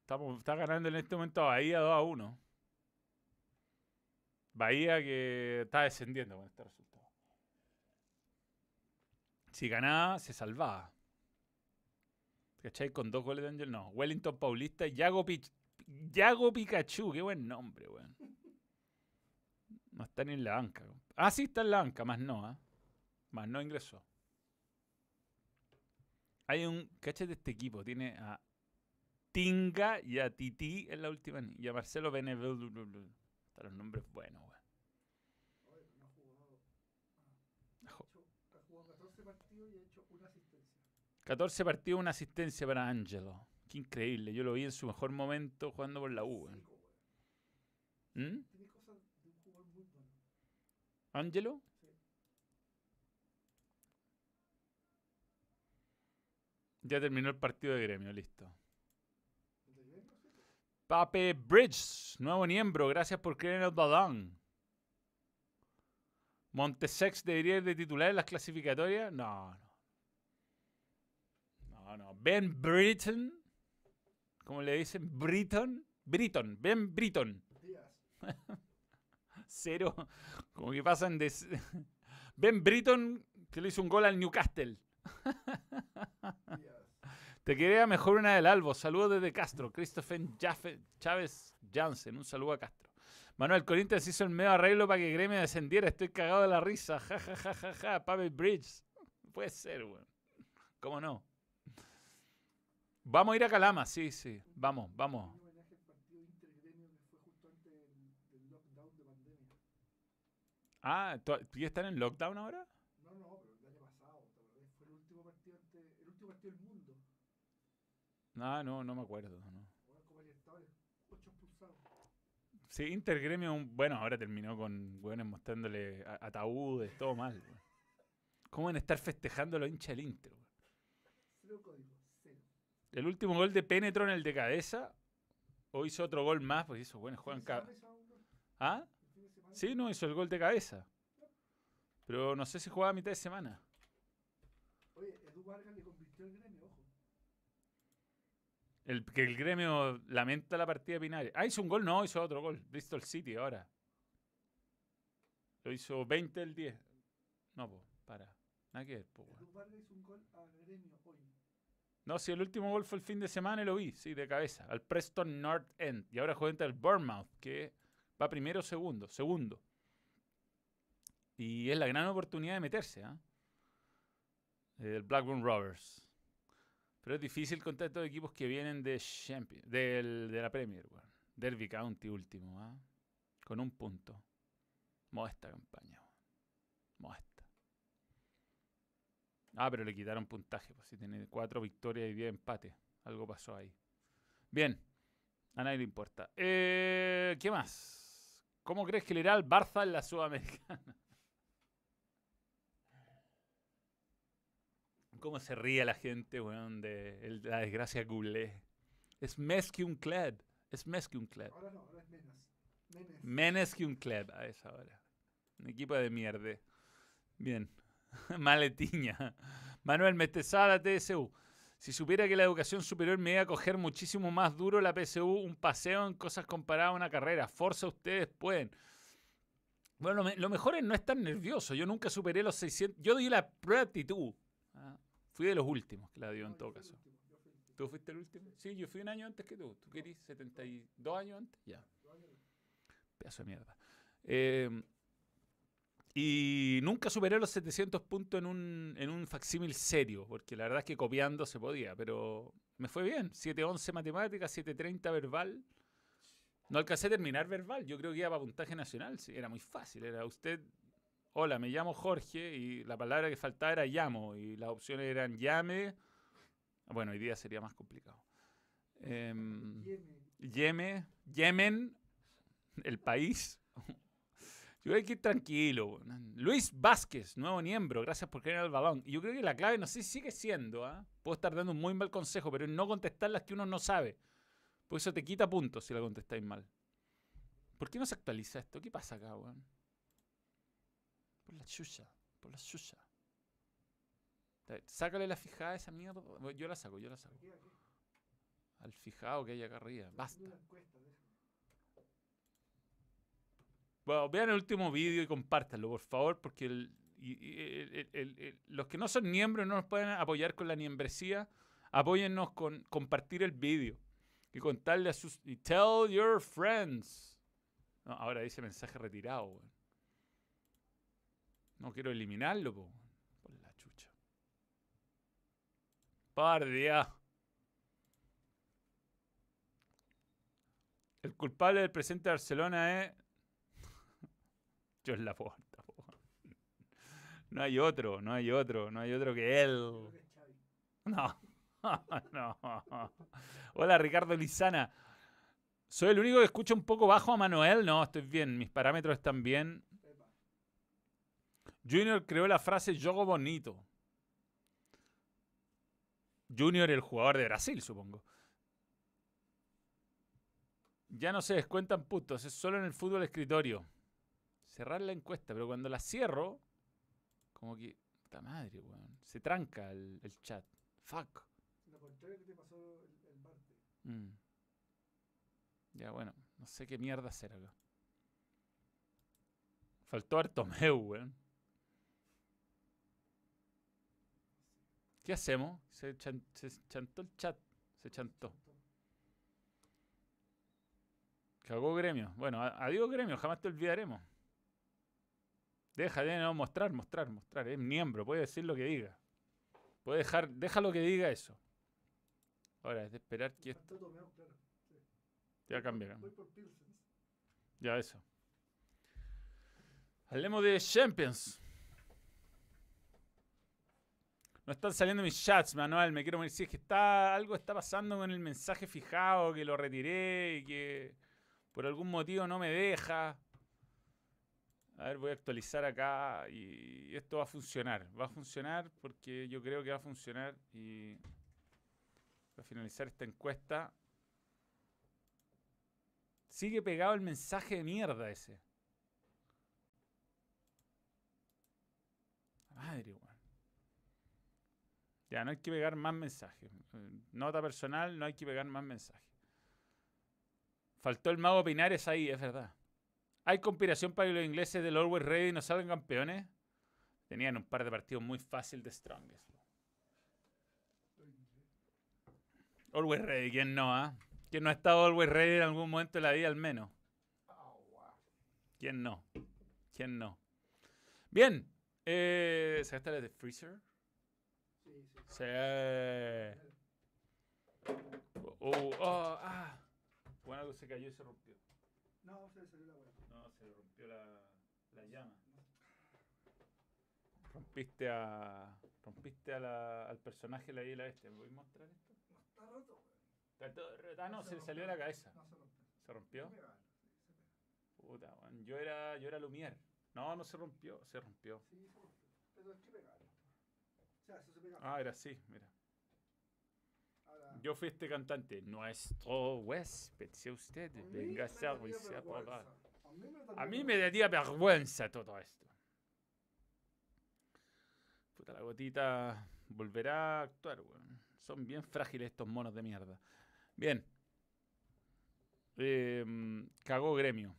Estamos, está ganando en este momento a Bahía 2 a 1. Bahía que está descendiendo con este resultado. Si ganaba, se salvaba. ¿Cachai? Con dos goles de Ángel. No. Wellington Paulista Yago, Yago Pikachu. Qué buen nombre, weón. No está ni en la banca. Ah, sí, está en la banca, más no, ¿ah? Más no ingresó. Hay un. ¿Cachai de este equipo? Tiene a Tinga y a Titi en la última. Y a Marcelo Benevel. Están los nombres buenos, weón. Oye, no ha jugado. Ha, hecho- ha jugado 14 partidos y ha hecho una asistencia. 14 partidos, una asistencia para Angelo. Qué increíble. Yo lo vi en su mejor momento jugando por la U. ¿Mm? Tiene cosas de un jugador muy bueno. ¿Angelo? Ya terminó el partido de gremio, listo. Pape Bridge, nuevo miembro, gracias por creer en el balón. Montesex debería ir de titular en las clasificatorias. No, no. No, no. Ben Britton, ¿cómo le dicen? Britton. Britton, Ben Britton. *laughs* Cero. Como que pasan de. *laughs* Ben Britton, que le hizo un gol al Newcastle. Te quería mejor una del Albo. Saludos desde Castro. Christopher Chávez Jansen. Un saludo a Castro. Manuel Corinthians hizo el medio arreglo para que Gremio descendiera. Estoy cagado de la risa. Ja, ja, ja, ja, ja. Pavel Bridge. Puede ser, weón. ¿Cómo no? Vamos a ir a Calama. Sí, sí. Vamos, vamos. Ah, ¿tú- ¿ya están en lockdown ahora? No, no, pero el año pasado, ¿te acordás? Fue el último partido antes, el último partido del mundo. Ah, no, no me acuerdo. No. Sí, Intergremio, bueno, ahora terminó con weones mostrándole ataúdes, todo mal. ¿Cómo van a estar festejando los hinchas del Inter? weón? Cero código, cero. El último gol de Penetro en el de cabeza, o hizo otro gol más, pues hizo buenos juegan ¿El fin de ca- semana hizo un gol? ¿Ah? Sí, no, hizo el gol de cabeza. Pero no sé si jugaba a mitad de semana. Oye, Edu Vargas le convirtió el gremio, ojo. El, que el gremio lamenta la partida de Pinares. Ah, hizo un gol, no, hizo otro gol. Bristol City ahora. Lo hizo 20 el 10. No, pues, para. Nada que. No, si el último gol fue el fin de semana y lo vi, sí, de cabeza. Al Preston North End. Y ahora juega el Bournemouth, que va primero o segundo. Segundo. Y es la gran oportunidad de meterse, ¿ah? El Blackburn Rovers. Pero es difícil contra estos equipos que vienen de Champions, del, de la Premier, weón. Derby County último, ¿ah? Con un punto. Modesta campaña, weón. Modesta. Ah, pero le quitaron puntaje, pues si tiene cuatro victorias y diez empates. Algo pasó ahí. Bien. A nadie le importa. Eh, ¿Qué más? ¿Cómo crees que le irá al Barça en la Sudamericana? ¿Cómo se ríe la gente, weón, de el- la desgracia culé? Es més que un club. Es més que un club. Ahora no, ahora es Menas. Menes. Menos que un club a esa hora. Un equipo de mierda. Bien. *laughs* Maletiña. Manuel Metesada, TSU. Si supiera que la educación superior me iba a coger muchísimo más duro la PSU, un paseo en cosas comparadas a una carrera. Forza, ustedes pueden. Bueno, lo mejor es no estar nervioso. Yo nunca superé los 600. Yo di la prueba de actitud. Fui de los últimos que la dio en No, yo todo caso. último. ¿Tú fuiste el último? Sí, yo fui un año antes que tú. ¿Tú querís 72 años antes? Ya. Pedazo de mierda. Eh, y nunca superé los 700 puntos en un, en un facsímil serio, porque la verdad es que copiando se podía, pero me fue bien. 711 matemáticas, 730 verbal. No alcancé a terminar verbal, yo creo que iba para puntaje nacional, sí, era muy fácil. Era usted, hola, me llamo Jorge, y la palabra que faltaba era llamo, y las opciones eran llame. Bueno, hoy día sería más complicado. Em, Yeme, Yemen, el país. Yo hay que ir tranquilo. Luis Vázquez, nuevo miembro, gracias por creer el balón. Y yo creo que la clave, no sé si sigue siendo, ¿ah? puedo estar dando un muy mal consejo, pero no contestar las que uno no sabe. Por eso te quita puntos si la contestáis mal. ¿Por qué no se actualiza esto? ¿Qué pasa acá, weón? Por la chucha, por la chucha. Sácale la fijada a esa mierda. Bueno, Yo la saco, yo la saco. Aquí, aquí. Al fijado que hay acá arriba. Basta. Encuesta. Bueno, vean el último vídeo y compártanlo, por favor, porque el- y- y- el- el- el- el- los que no son miembros y no nos pueden apoyar con la membresía, apóyennos con compartir el vídeo y contarle a sus... Y tell your friends. No, ahora dice mensaje retirado, weón. No quiero eliminarlo, po. Por la chucha. Par día. El culpable del presente de Barcelona es *laughs* John Laporta. po. No hay otro, no hay otro, no hay otro que él. Es. No, *laughs* no. Hola Ricardo Lizana. ¿Soy el único que escucha un poco bajo a Manuel? No, estoy bien, mis parámetros están bien. Junior creó la frase Jogo bonito. Junior, el jugador de Brasil, supongo. Ya no se descuentan puntos, es solo en el fútbol escritorio. Cerrar la encuesta, pero cuando la cierro, como que. Puta madre, weón. Se tranca el, el chat. Fuck. Lo contrario que te pasó el, el martes. Mm. Ya, bueno, no sé qué mierda hacer acá. Faltó Artomeu, weón. ¿Qué hacemos? Se, chan- se chantó el chat. Se chantó. Cagó gremio. Bueno, adiós gremio, jamás te olvidaremos. Deja de no mostrar, mostrar, mostrar. Es miembro, puede decir lo que diga. Puede dejar, déjalo que diga eso. Ahora es de esperar que esto Tomeo, claro. Sí. ya Pilsens. Ya eso. Hablemos de Champions. No están saliendo mis chats, Manuel. Me quiero morir. Si es que está, algo está pasando con el mensaje fijado, que lo retiré y que por algún motivo no me deja. A ver, voy a actualizar acá y esto va a funcionar. Va a funcionar porque yo creo que va a funcionar y voy a finalizar esta encuesta. Sigue pegado el mensaje de mierda ese. Madre. Ya, no hay que pegar más mensajes. Eh, Nota personal, no hay que pegar más mensajes. Faltó el mago Pinares ahí, es verdad. ¿Hay conspiración para que los ingleses del Always Ready no salgan campeones? Tenían un par de partidos muy fáciles de Strongest. Always Ready, ¿quién no, ah? ¿Quién no ha estado Always Ready en algún momento de la vida al menos? ¿Quién no? ¿Quién no? Bien. Eh, ¿Sacaste la de Freezer? Sí, sí. Sí. Oh, oh, ah. Bueno, algo se cayó y se rompió. No, se le salió la hueá. No, se le rompió la, la llama. Rompiste a. Rompiste a la- al personaje la isla este. ¿Me voy a mostrar esto? No, está roto, weón. Está todo roto. Ah, no, Se se le salió de la cabeza. No se rompió. ¿Se rompió? Se pega, sí, se pega. Puta, weón. Yo era, yo era Lumière. No, no se rompió, se rompió. Sí, se rompió. Pero hay que. O sea, se. Ah, era así, mira. Ahora, Yo fui este cantante. Nuestro huésped, si usted a venga a servirse a vergüenza. A mí me A daría mí me daría vergüenza todo esto. Puta, la gotita volverá a actuar, weón. Son bien frágiles estos monos de mierda. Bien. Em, cagó gremio.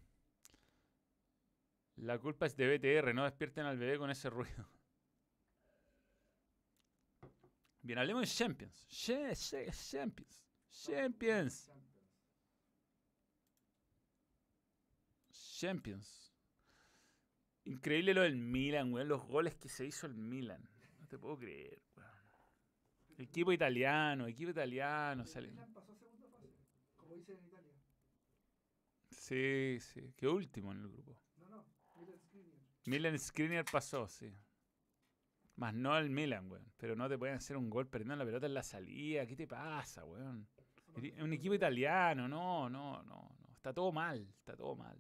La culpa es de BTR, no despierten al bebé con ese ruido. Bien, hablemos de Champions. Champions. Champions. Champions. Increíble lo del Milan, weón. Los goles que se hizo el Milan. No te puedo creer, weón. Equipo italiano, equipo italiano. El sale- Milan pasó a segunda fase, como dicen en Italia. Sí, sí. Qué último en el grupo. No, no, Milan Skriniar. Milan Skriniar pasó, sí. Más no el Milan, weón. Pero no te pueden hacer un gol perdiendo la pelota en la salida. ¿Qué te pasa, weón? Un equipo italiano, no, no, no, no. Está todo mal, está todo mal.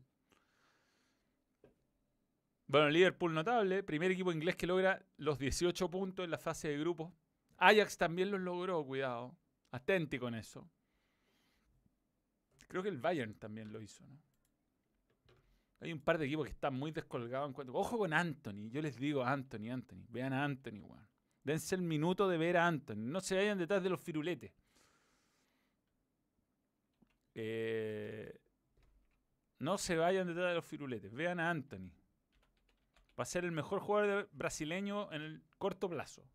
Bueno, Liverpool notable, primer equipo inglés que logra los 18 puntos en la fase de grupo. Ajax también los logró, cuidado. Atenti con eso. Creo que el Bayern también lo hizo, ¿no? Hay un par de equipos que están muy descolgados en cuanto. Ojo con Anthony, yo les digo Anthony, Anthony. Vean a Anthony, weón. Dense el minuto de ver a Anthony. No se vayan detrás de los firuletes. Eh, no se vayan detrás de los firuletes. Vean a Anthony. Va a ser el mejor jugador brasileño en el corto plazo.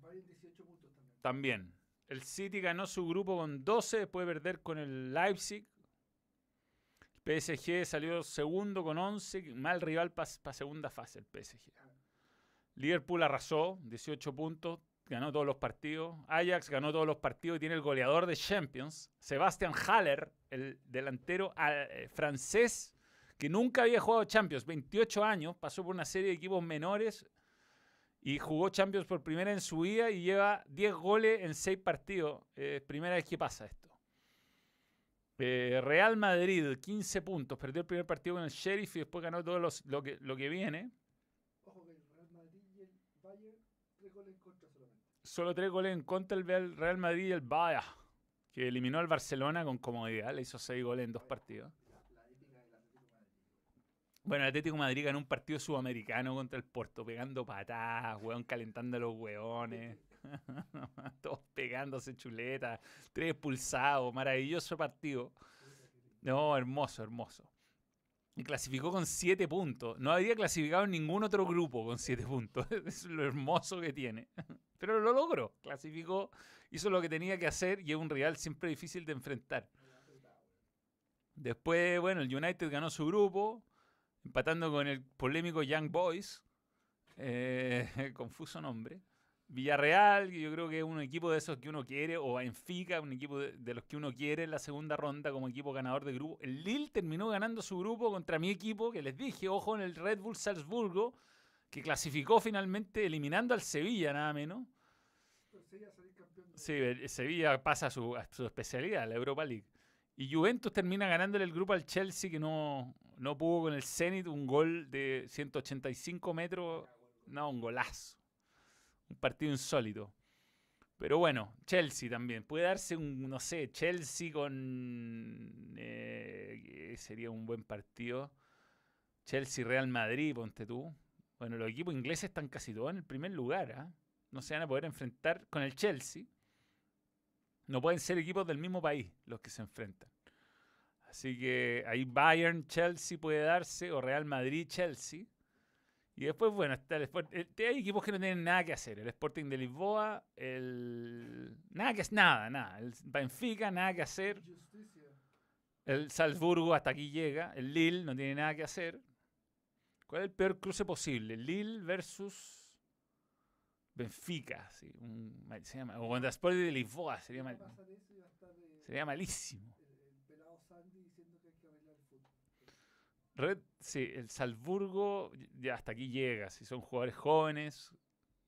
Bayern 18 puntos también. También. El City ganó su grupo con 12, después de perder con el Leipzig. PSG salió segundo con 11, mal rival para segunda fase el PSG. Liverpool arrasó, 18 puntos, ganó todos los partidos. Ajax ganó todos los partidos y tiene el goleador de Champions, Sebastian Haller, el delantero eh, francés que nunca había jugado Champions, 28 años, pasó por una serie de equipos menores y jugó Champions por primera en su vida y lleva 10 goles en 6 partidos. Eh, primera vez que pasa esto. Eh, Real Madrid, 15 puntos. Perdió el primer partido con el Sheriff y después ganó todo los- lo, que, lo que viene. Ojo que el Real Madrid y el Bayern, tres goles en contra solamente. Solo 3 goles en contra el Real- Madrid y el Bayern, que eliminó al Barcelona con comodidad. Le hizo 6 goles en dos partidos. Bueno, el Atlético de Madrid ganó un partido sudamericano contra el Porto, pegando patadas, weón, calentando a los weones. *laughs* Todos pegándose chuletas, tres expulsados, maravilloso partido. No, hermoso, hermoso. Y clasificó con siete puntos. No había clasificado en ningún otro grupo con siete puntos. *laughs* Es lo hermoso que tiene. *laughs* Pero lo logró. Clasificó, hizo lo que tenía que hacer y es un rival siempre difícil de enfrentar. Después, bueno, el United ganó su grupo, empatando con el polémico Young Boys. Eh, confuso nombre. Villarreal, yo creo que es un equipo de esos que uno quiere, o Benfica, un equipo de, los que uno quiere en la segunda ronda como equipo ganador de grupo. El Lille terminó ganando su grupo contra mi equipo, que les dije, ojo, en el Red Bull Salzburgo, que clasificó finalmente eliminando al Sevilla, nada menos. Sí, Sevilla pasa a su, a su especialidad, la Europa League. Y Juventus termina ganándole el grupo al Chelsea, que no, no pudo con el Zenit, un gol de 185 metros. No, un golazo. Un partido insólito. Pero bueno, Chelsea también. Puede darse un, no sé, Chelsea con... eh, sería un buen partido. Chelsea-Real Madrid, ponte tú. Bueno, los equipos ingleses están casi todos en el primer lugar. ¿ah? No se van a poder enfrentar con el Chelsea. No pueden ser equipos del mismo país los que se enfrentan. Así que ahí Bayern, Chelsea puede darse, o Real Madrid, Chelsea. Y después, bueno, está el Sport- eh, hay equipos que no tienen nada que hacer. El Sporting de Lisboa, el. Nada que es nada, nada. El Benfica, nada que hacer. El Salzburgo hasta aquí llega. El Lille no tiene nada que hacer. ¿Cuál es el peor cruce posible? Lille versus Benfica. Sí, un- Sporting de Lisboa. Sería, mal- sería malísimo. el, el pelado Sandy diciendo que hay que bailar el fútbol. Red, sí, el Salzburgo ya hasta aquí llega. Si son jugadores jóvenes,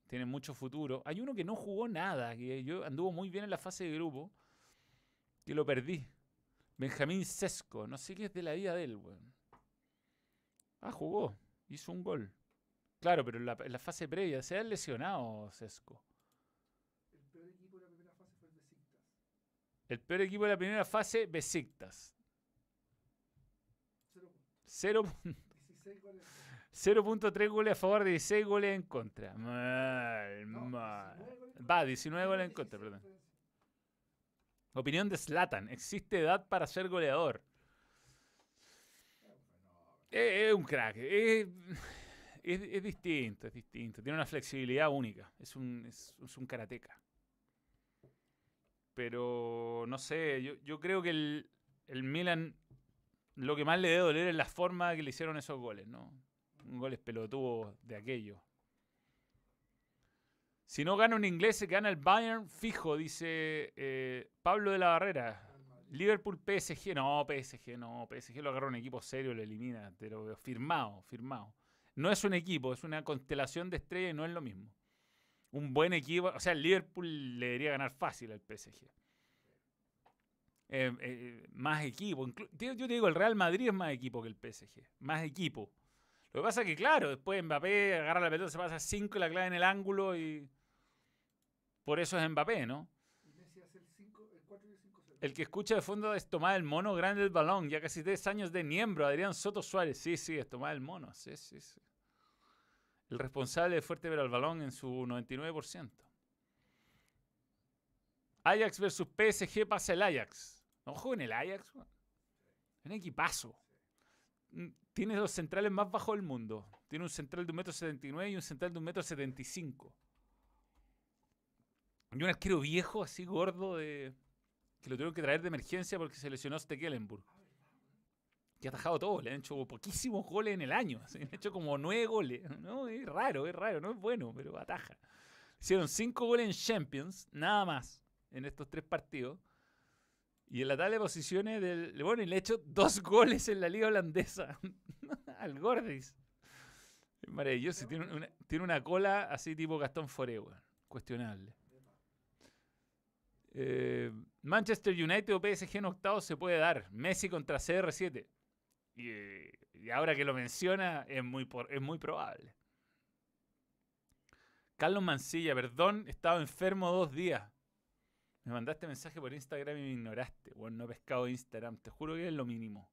tienen mucho futuro. Hay uno que no jugó nada, que yo anduvo muy bien en la fase de grupo, que lo perdí. Benjamín Sesco, no sé qué es de la vida de él, weón. Ah, jugó, hizo un gol. Claro, pero en la, en la fase previa se ha lesionado Sesco. El peor equipo de la primera fase fue el Besiktas. El peor equipo de la primera fase, Besiktas. Cero puntos. 0 16 goles. en contra. 0.3 goles a favor, 16 goles en contra. Mal, No, mal. 19 goles en Va, contra. 19 goles en 16 contra, perdón. Opinión de Slatan. ¿Existe edad para ser goleador? Es un crack. Es, es, es distinto, es distinto. Tiene una flexibilidad única. Es un, es, es un karateca. Pero no sé, yo, yo creo que el, el Milan lo que más le debe doler es la forma que le hicieron esos goles, ¿no? Goles pelotudos de aquello. Si no gana un inglés, se gana el Bayern fijo, dice eh, Pablo de la Barrera. Liverpool, PSG, no, PSG, no, PSG lo agarra un equipo serio, lo elimina, pero firmado, firmado. No es un equipo, es una constelación de estrellas y no es lo mismo. Un buen equipo, o sea, el Liverpool le debería ganar fácil al PSG. Eh, eh, más equipo. Yo te digo, el Real Madrid es más equipo que el PSG. Más equipo. Lo que pasa es que, claro, después Mbappé agarra la pelota, se pasa 5 y la clava en el ángulo y. Por eso es Mbappé, ¿no? El 5, el 4 y el 5 0. El que escucha de fondo es Tomás el Mono Grande del Balón. Ya casi tres años de miembro. Adrián Soto Suárez. Sí, sí, es Tomás el Mono. Sí, sí, sí. El responsable de Fuerte Ver al Balón en su 99%. Ajax versus PSG pasa el Ajax. ¿No juega en el Ajax? weón? Un equipazo. Mm, Tiene los centrales más bajos del mundo. Tiene un central de 1,79m y un central de 1,75m. Y un arquero viejo, así gordo, de, que lo tuvieron que traer de emergencia porque se lesionó Stekelenburg. Que ha atajado todo, le han hecho poquísimos goles en el año. Le han hecho como nueve goles. No, es raro, es raro, no es bueno, pero ataja. Hicieron cinco goles en Champions, nada más, en estos tres partidos. Y en la tabla de posiciones del. Bueno, y le ha hecho dos goles en la liga holandesa *laughs* al Gordis. Es maravilloso. Tiene una, tiene una cola así tipo Gastón Foré, weón. Cuestionable. Eh, Manchester United o PSG en octavos se puede dar. Messi contra CR7. Y, ahora que lo menciona, es muy, es muy probable. Carlos Mancilla, perdón, estaba enfermo dos días. Me mandaste mensaje por Instagram y me ignoraste. Bueno, no he pescado Instagram, te juro que es lo mínimo.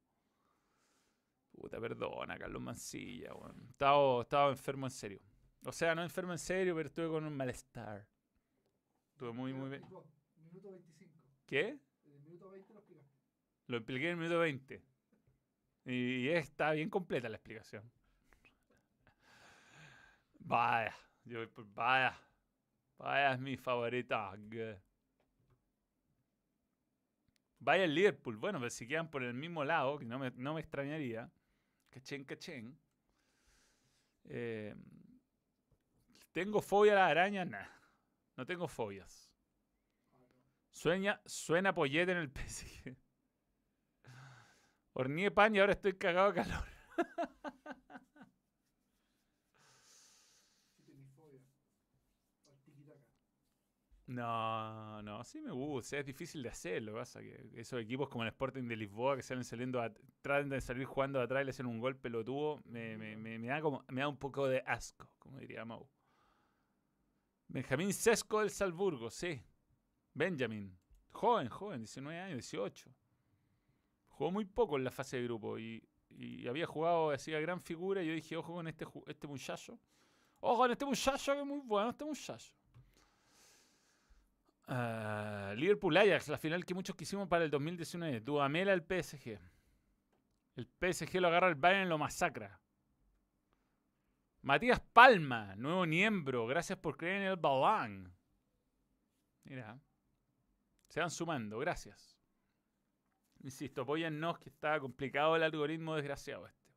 Puta, perdona, Carlos Mancilla, weón. Estaba, estaba enfermo en serio. O sea, no enfermo en serio, pero estuve con un malestar. Estuve muy, muy bien. Minuto 25. ¿Qué? En el minuto 20 lo explicaste. Lo expliqué en el minuto 20. Y está bien completa la explicación. Vaya, yo voy por vaya. Vaya es mi favorita. Vaya el Liverpool. Bueno, pero si quedan por el mismo lado, que no me, no me extrañaría. Cachén, cachén. Eh, ¿Tengo fobia a las arañas? Nah. No tengo fobias. Sueña, suena pollete en el *laughs* PSG. Horneé pan y ahora estoy cagado de calor. *laughs* Si tenés fobia. Al tiquitaca. No, no, sí me gusta. Es difícil de hacer. Lo que pasa que esos equipos como el Sporting de Lisboa que salen saliendo, a- tratan de salir jugando de atrás y le hacen un gol pelotudo, me, me, me, me da como, me da un poco de asco, como diría Mau. Benjamín Sesco del Salzburgo, sí. Benjamin. Joven, joven, 19 años, 18. Jugó muy poco en la fase de grupo y, y había jugado, hacía gran figura. Y yo dije, ojo con este, este muchacho. Ojo con este muchacho que es muy bueno, este muchacho. Liverpool Ajax, la final que muchos quisimos para el 2019. Dudamel al PSG. El PSG lo agarra el Bayern y lo masacra. Matías Palma, nuevo miembro. Gracias por creer en el balón. Mira. Se van sumando, gracias. Insisto, apóyennos que está complicado el algoritmo desgraciado este.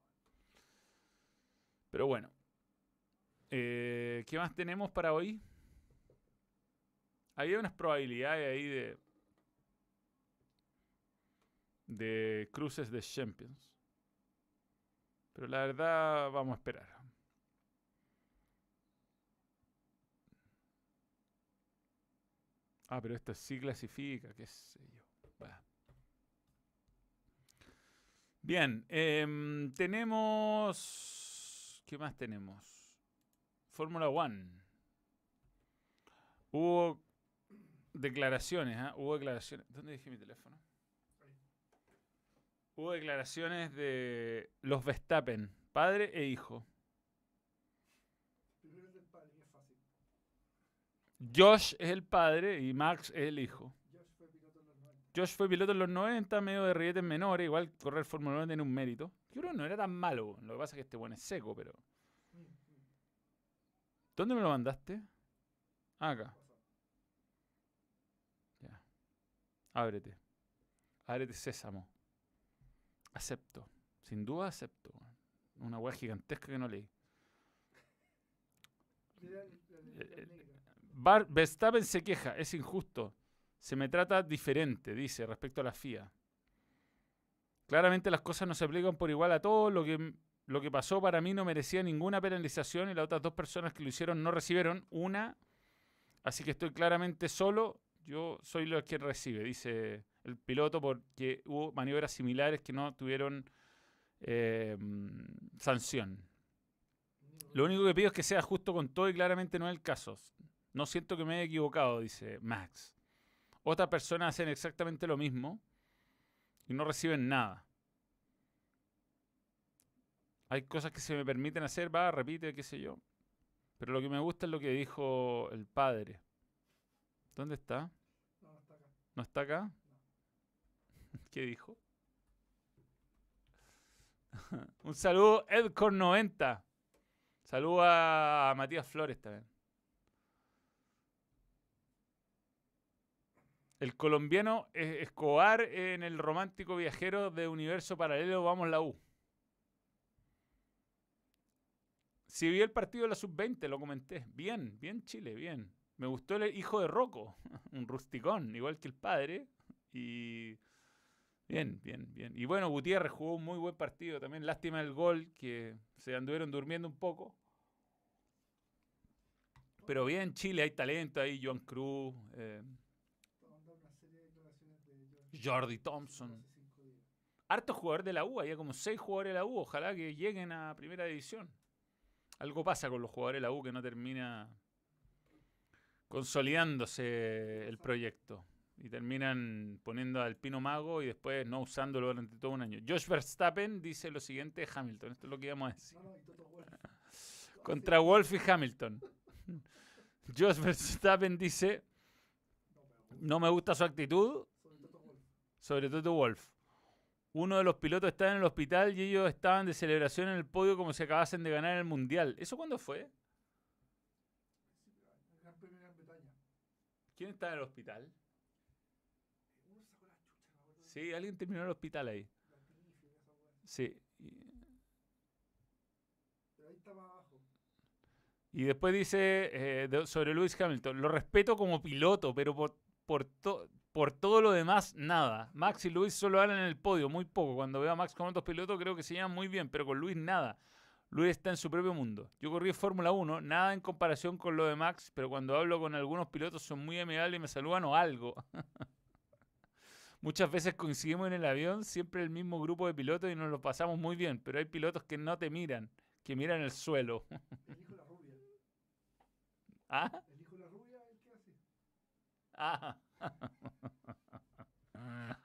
Pero bueno. Eh, ¿Qué más tenemos para hoy? Había unas probabilidades ahí de. de cruces de Champions. Pero la verdad, vamos a esperar. Ah, pero esto sí clasifica, qué sé yo. Bien, em, tenemos. ¿Qué más tenemos? Fórmula One. Hubo declaraciones, ¿ah? Hubo declaraciones. ¿Dónde dejé mi teléfono? Hubo declaraciones de los Verstappen, padre e hijo. Josh es el padre y Max es el hijo. Josh fue piloto en los 90. Josh fue piloto en los 90, medio de rilletes menores, igual correr Fórmula 1 tiene un mérito. Yo creo que no era tan malo, lo que pasa es que este bueno es seco, pero... Mm, mm. ¿Dónde me lo mandaste? Ah, acá. Ya. Ábrete. Ábrete sésamo. Acepto. Sin duda acepto. Una weá gigantesca que no leí. Bar- Verstappen se queja, es injusto. Se me trata diferente, dice, respecto a la FIA. Claramente las cosas no se aplican por igual a todos. Lo que, lo que pasó para mí no merecía ninguna penalización y las otras dos personas que lo hicieron no recibieron una. Así que estoy claramente solo. Yo soy lo que recibe, dice el piloto, porque hubo maniobras similares que no tuvieron eh, sanción. Lo único que pido es que sea justo con todo y claramente no es el caso. No siento que me haya equivocado, dice Max. Otras personas hacen exactamente lo mismo y no reciben nada. Hay cosas que se me permiten hacer, va, repite, qué sé yo. Pero lo que me gusta es lo que dijo el padre. ¿Dónde está? No, está acá. *laughs* ¿Qué dijo? *laughs* Un saludo, Edcor90. Saludo a Matías Flores también. El colombiano es- Escobar en el romántico viajero de universo paralelo Vamos la U. Si vi el partido de la sub-20, lo comenté. Bien, bien Chile, bien. Me gustó el hijo de Rocco, *laughs* un rusticón, igual que el padre. Y bien, bien, bien. Y bueno, Gutiérrez jugó un muy buen partido también. Lástima el gol, que se anduvieron durmiendo un poco. Pero bien, Chile, hay talento ahí, Joan Cruz, eh, Jordi Thompson. Harto jugador de la U, había como seis jugadores de la U. Ojalá que lleguen a primera división. Algo pasa con los jugadores de la U que no termina consolidándose el proyecto. Y terminan poniendo al Pino Mago y después no usándolo durante todo un año. Josh Verstappen dice lo siguiente de Hamilton. Esto es lo que íbamos a decir. No, no. *laughs* Contra Wolf y Hamilton. *laughs* Josh Verstappen dice, No, me gusta su actitud, sobre Toto Wolf. Uno de los pilotos estaba en el hospital y ellos estaban de celebración en el podio como si acabasen de ganar el mundial. ¿Eso cuándo fue? Sí, pero el Gran Premio de Gran Bretaña. ¿Quién estaba en el hospital? Uno sacó la chucha, no me acuerdo. Sí, alguien terminó en el hospital ahí. La pifia, esa weá. Sí. Y, Pero ahí estaba abajo. y después dice eh, de- sobre Lewis Hamilton, lo respeto como piloto, pero por, por, to- por todo lo demás, nada. Max y Luis solo hablan en el podio, muy poco. Cuando veo a Max con otros pilotos creo que se llevan muy bien, pero con Luis nada. Luis está en su propio mundo. Yo corrí Fórmula 1, nada en comparación con lo de Max, pero cuando hablo con algunos pilotos son muy amigables y me saludan o algo. *laughs* Muchas veces coincidimos en el avión, siempre el mismo grupo de pilotos y nos lo pasamos muy bien, pero hay pilotos que no te miran, que miran el suelo. *laughs* El hijo de la rubia. ¿Ah? El hijo de la rubia, el que hace. Ah. *laughs*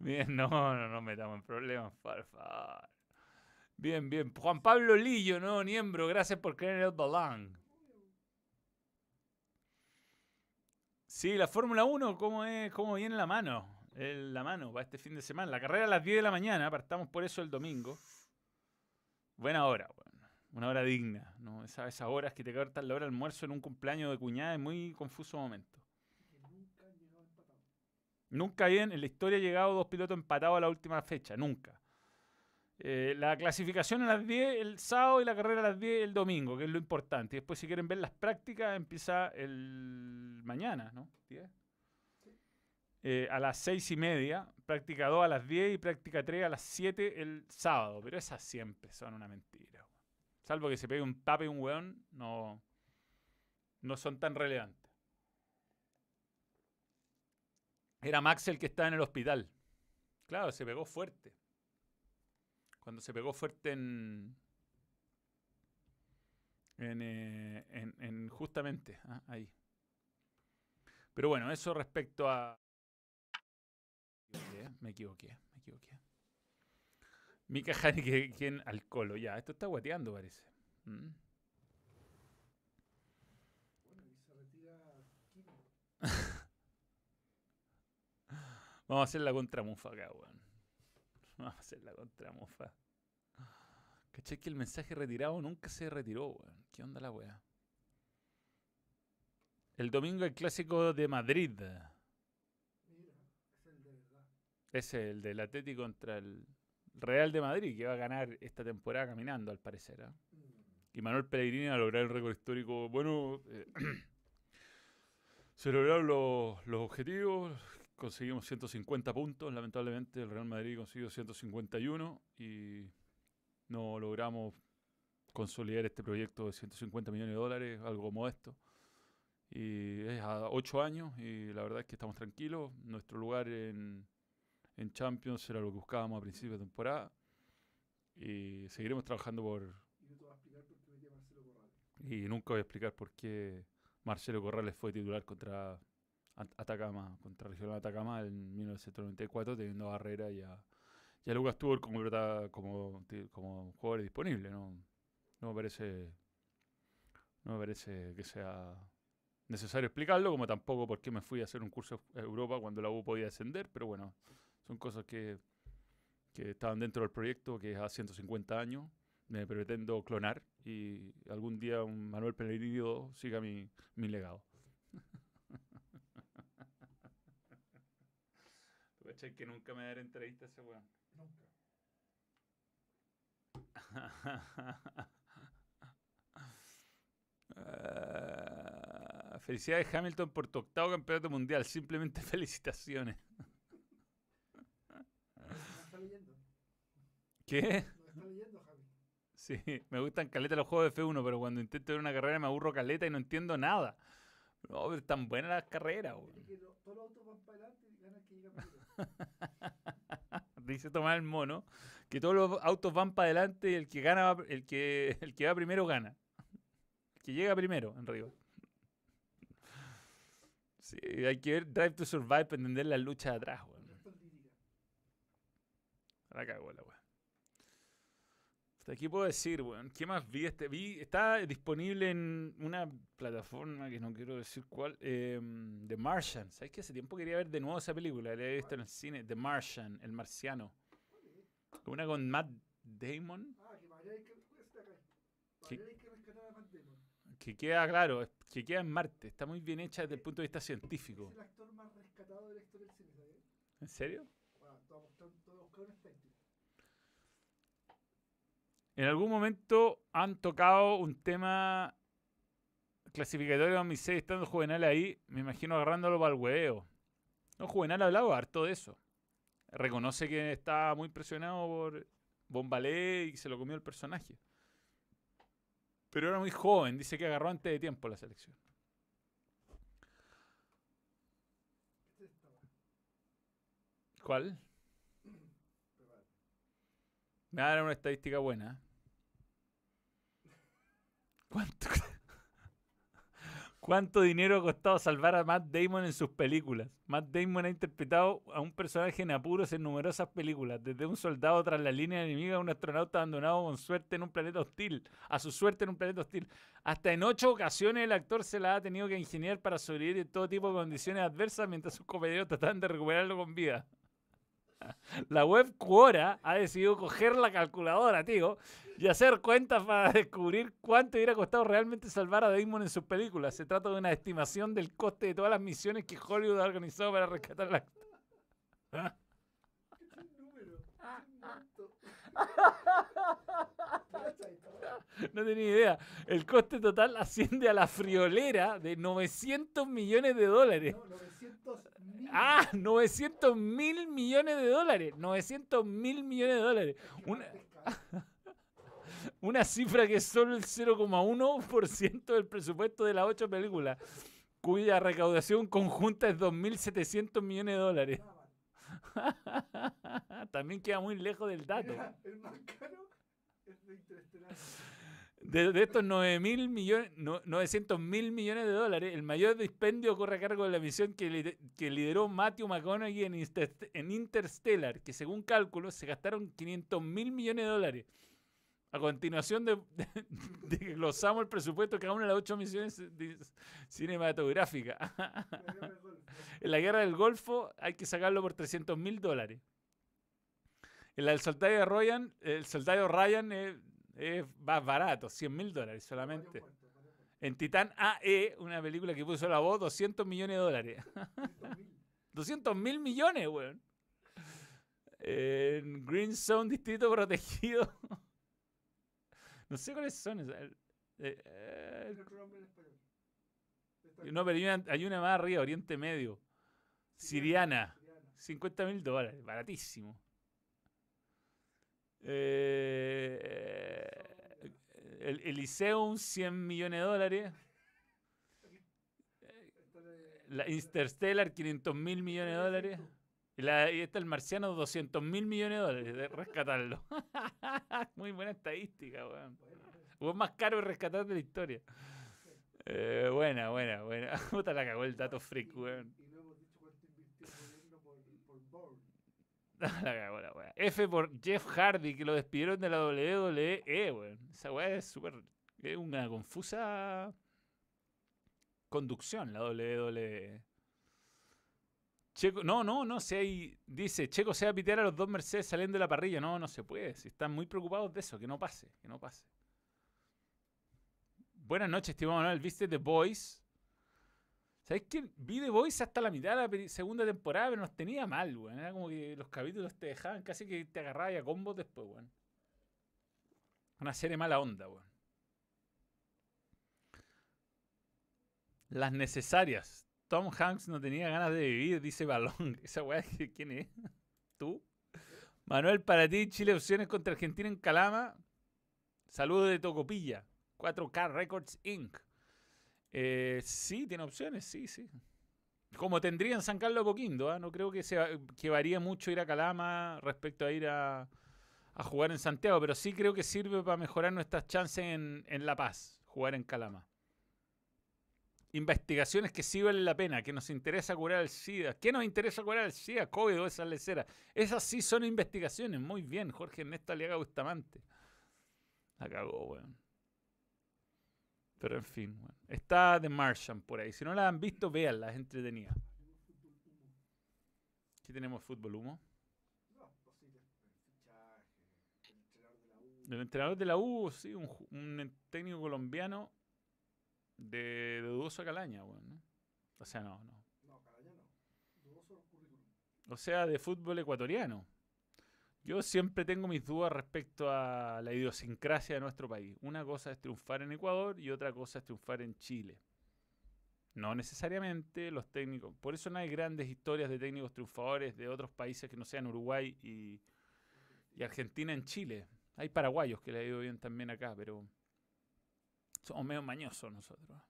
Bien, no, no nos metamos en problemas, por favor. Bien, bien. Juan Pablo Lillo, nuevo miembro, gracias por creer en el balón. Sí, la Fórmula 1, ¿cómo, es, ¿cómo viene la mano? La mano para este fin de semana. La carrera a las 10 de la mañana, partamos por eso el domingo. Buena hora, bueno, una hora digna. ¿no? Esa- esas horas que te cortan la hora de almuerzo en un cumpleaños de cuñada es muy confuso momento. Nunca bien en la historia ha llegado dos pilotos empatados a la última fecha, nunca. Eh, la clasificación a las 10 el sábado y la carrera a las 10 el domingo, que es lo importante. Y después, si quieren ver las prácticas, empieza el mañana, ¿no? 10. Eh, a las 6 y media, práctica 2 a las 10 y práctica 3 a las 7 el sábado. Pero esas siempre son una mentira. Salvo que se pegue un tape un weón, no, no son tan relevantes. Era Max el que estaba en el hospital. Claro, se pegó fuerte. Cuando se pegó fuerte en. En, eh, en- en justamente, ah, ahí. Pero bueno, eso respecto a. Me equivoqué, me equivoqué. Mika Haneke, quien alcoholo, ya, esto está guateando, parece. Mm. Bueno, y se retira. *laughs* Vamos a hacer la contramufa acá, weón. *laughs* Vamos a hacer la contramufa. ¿Cachai que el mensaje retirado nunca se retiró, weón? ¿Qué onda la weá? el domingo el clásico de Madrid. Mira, es el de verdad. Es el del Atlético contra el Real de Madrid, que va a ganar esta temporada caminando, al parecer. ¿ah? Mm. Y Manuel Pellegrini a lograr el récord histórico. Bueno, eh, *clears throat* se lograron los, los objetivos. Conseguimos 150 puntos. Lamentablemente, el Real Madrid consiguió 151 y no logramos consolidar este proyecto de 150 millones de dólares, algo modesto. Y es a 8 años y la verdad es que estamos tranquilos. Nuestro lugar en, en Champions era lo que buscábamos a principio de temporada. Y seguiremos trabajando por, Y no te voy a explicar por qué metí a Marcelo Corrales. y nunca voy a explicar por qué Marcelo Corrales fue titular contra Atacama, contra Regional Atacama en 1994, teniendo a Barrera y a, y a Lucas Tuber como, como, como jugadores disponibles. ¿no? no me parece no me parece que sea necesario explicarlo, como tampoco por qué me fui a hacer un curso a Europa cuando la U podía descender, pero bueno, son cosas que, que estaban dentro del proyecto, que es a 150 años me pretendo clonar y algún día un Manuel Pellegrini II siga mi, mi legado. *laughs* cachai que nunca me daré entrevista a ese weón? Nunca. *laughs* Ah, felicidades Hamilton por tu octavo campeonato mundial. Simplemente *laughs* felicitaciones. ¿No está leyendo? ¿Qué? ¿No está leyendo, Javi? Sí, me gustan caleta los juegos de F1, pero cuando intento ver una carrera me aburro caleta y no entiendo nada. No, pero están buenas las carreras, que lo- todos los autos van para adelante que llega. *laughs* Dice Tomás el mono que todos los autos van para adelante y el que gana va- el que el que va primero gana. El que llega primero en Río. Sí, hay que ver Drive to Survive para entender las luchas de atrás, weón. La cagó la weón. Hasta aquí puedo decir, weón. ¿Qué más vi? Este, vi está disponible en una plataforma que no quiero decir cuál. em, The Martian. ¿Sabes que hace tiempo quería ver de nuevo esa película? La he visto en el cine. The Martian, El Marciano. Una con Matt Damon. Ah, que mañana hay que... Acá. ¿Qué? Mañana hay que rescatar a Matt Damon. Que queda, claro, que queda en Marte. Está muy bien hecha desde el punto de vista científico. Es el actor más rescatado de la historia del cine, ¿sabes? ¿En serio? Bueno, todos buscando, todos. En algún momento han tocado un tema clasificatorio de 2006 estando Juvenal ahí, me imagino agarrándolo para el huevo. No, Juvenal ha hablado harto de eso. Reconoce que estaba muy impresionado por Bombalé y que se lo comió el personaje. Pero era muy joven, dice que agarró antes de tiempo la selección. ¿Cuál? *clears throat* Me va a dar una estadística buena. ¿Cuánto, *laughs* ¿Cuánto dinero ha costado salvar a Matt Damon en sus películas? Matt Damon ha interpretado a un personaje en apuros en numerosas películas, desde un soldado tras la línea enemiga a un astronauta abandonado con suerte en un planeta hostil, a su suerte en un planeta hostil. Hasta en ocho ocasiones el actor se la ha tenido que ingeniar para sobrevivir en todo tipo de condiciones adversas mientras sus compañeros tratan de recuperarlo con vida. La web Quora ha decidido coger la calculadora, tío, y hacer cuentas para descubrir cuánto hubiera costado realmente salvar a Damon en sus películas. Se trata de una estimación del coste de todas las misiones que Hollywood ha organizado para rescatar al actor. *laughs* *laughs* No tenía idea. El coste total asciende a la friolera de 900 millones de dólares. No, 900 mil. Ah, 900 mil millones de dólares. 900 mil millones de dólares. Una, *laughs* una cifra que es solo el 0,1% del presupuesto de las ocho películas, cuya recaudación conjunta es 2.700 millones de dólares. *laughs* También queda muy lejos del dato. Mira, el más caro es de Interestelar. De, estos 9.000 millones, no- 900 mil millones de dólares, el mayor dispendio corre a cargo de la misión que, que lideró Matthew McConaughey en, Inter- en Interstellar, que según cálculos se gastaron 500 mil millones de dólares. A continuación de, de, *laughs* de que glosamos el presupuesto de cada una de las ocho misiones cinematográficas. En la guerra del Golfo hay que sacarlo por 300 mil dólares. En la del soldado Ryan, el soldado Ryan es, es más barato, 100 mil dólares solamente. En Titán AE, una película que puso la voz, 200 millones de dólares. *laughs* 200 mil millones, weón. En Green Zone, Distrito Protegido. *laughs* no sé cuáles son. esas. Eh, eh. Está no, pero hay una, hay una más arriba, Oriente Medio. Siriana. Siriana. 50 mil dólares, baratísimo. Eh, el Elyseum, 100 millones de dólares. La Interstellar, 500 mil millones de dólares. Y, la, y esta, el Marciano, 200 mil millones de dólares de rescatarlo. *laughs* Muy buena estadística, weón. Fue más caro rescatar de la historia. Eh, buena, buena, buena. *laughs* Puta la cagó el dato freak, Y- weón. Y no hemos dicho cuánto invirtió el gobierno por, por Bourne. *laughs* La cagó la weá. F por Jeff Hardy, que lo despidieron de la WWE, weón. Esa weá es súper. Es una confusa conducción, la WWE. Checo, no, no, no, si hay, dice, Checo se va a pitear a los dos Mercedes saliendo de la parrilla. No, no se puede. Si están muy preocupados de eso, que no pase, que no pase. Buenas noches, estimado Manuel. ¿Viste The Boys? ¿Sabes qué? Vi The Voice hasta la mitad de la segunda temporada, pero nos tenía mal, weón. Era como que los capítulos te dejaban casi que te agarrabas a combos después, weón. Una serie mala onda, weón. Las necesarias. Tom Hanks no tenía ganas de vivir, dice Balón. *laughs* Esa weá, ¿quién es? *laughs* ¿Tú? Manuel, para ti, Chile opciones contra Argentina en Calama. Saludos de Tocopilla. 4K Records Inc. Eh, sí, tiene opciones, sí, sí. Como tendría en San Carlos de Poquindo, ¿ah? no creo que, sea, que varíe mucho ir a Calama respecto a ir a, jugar en Santiago, pero sí creo que sirve para mejorar nuestras chances en, en La Paz, jugar en Calama. Investigaciones que sí valen la pena, que nos interesa curar el SIDA. ¿Qué nos interesa curar el SIDA? COVID o esa lecera. Esas sí son investigaciones. Muy bien, Jorge Ernesto Aliaga Bustamante. La cagó, weón. Pero en fin, weón. Está The Martian por ahí. Si no la han visto, véanla, es entretenida. Aquí tenemos fútbol humo. El entrenador de la U. Sí, un, técnico colombiano de, de dudosa calaña, weón. ¿no? O sea, no, no. No, Caraña no. Dudoso currículum. O sea, de fútbol ecuatoriano. Yo siempre tengo mis dudas respecto a la idiosincrasia de nuestro país. Una cosa es triunfar en Ecuador y otra cosa es triunfar en Chile. No necesariamente los técnicos. Por eso no hay grandes historias de técnicos triunfadores de otros países que no sean Uruguay y, Argentina en Chile. Hay paraguayos que le ha ido bien también acá, pero somos medio mañosos nosotros.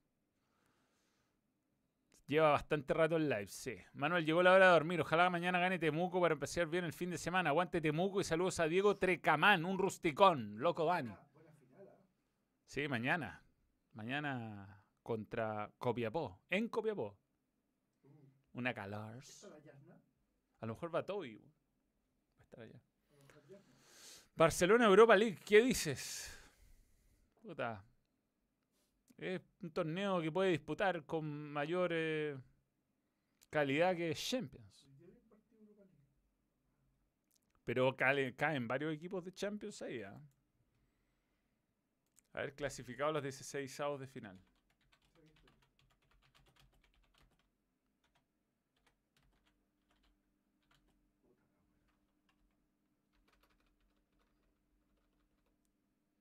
Lleva bastante rato el live, sí. Manuel, llegó la hora de dormir. Ojalá mañana gane Temuco para empezar bien el fin de semana. Aguante Temuco y saludos a Diego Trecamán, un rusticón. Loco Dani. Ah. Sí, mañana. Mañana contra Copiapó. En Copiapó. Uh, Una calor. A lo mejor va Toby. Va a estar allá. Barcelona Europa League, ¿qué dices? Puta. Es un torneo que puede disputar con mayor eh, calidad que Champions. Pero caen varios equipos de Champions ahí. ¿ah? A ver, clasificados los 16 avos de final.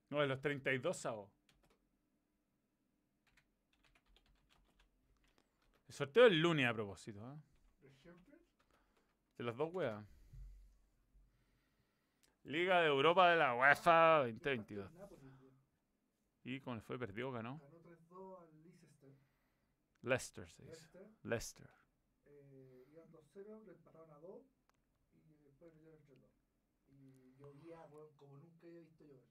No, de los 32 avos. El sorteo el lunes a propósito. ¿ah? ¿De los dos weas. Liga de Europa de la UEFA 2022. El Napoli, weón. ¿Y cómo le fue? ¿Perdió ganó? Ganó 3-2 al Leicester. Leicester se dice. Leicester. Leicester. Eh, iban 2-0, le empataron a 2 y después le dieron 3-2. Y llovía, weón, como nunca había visto llover.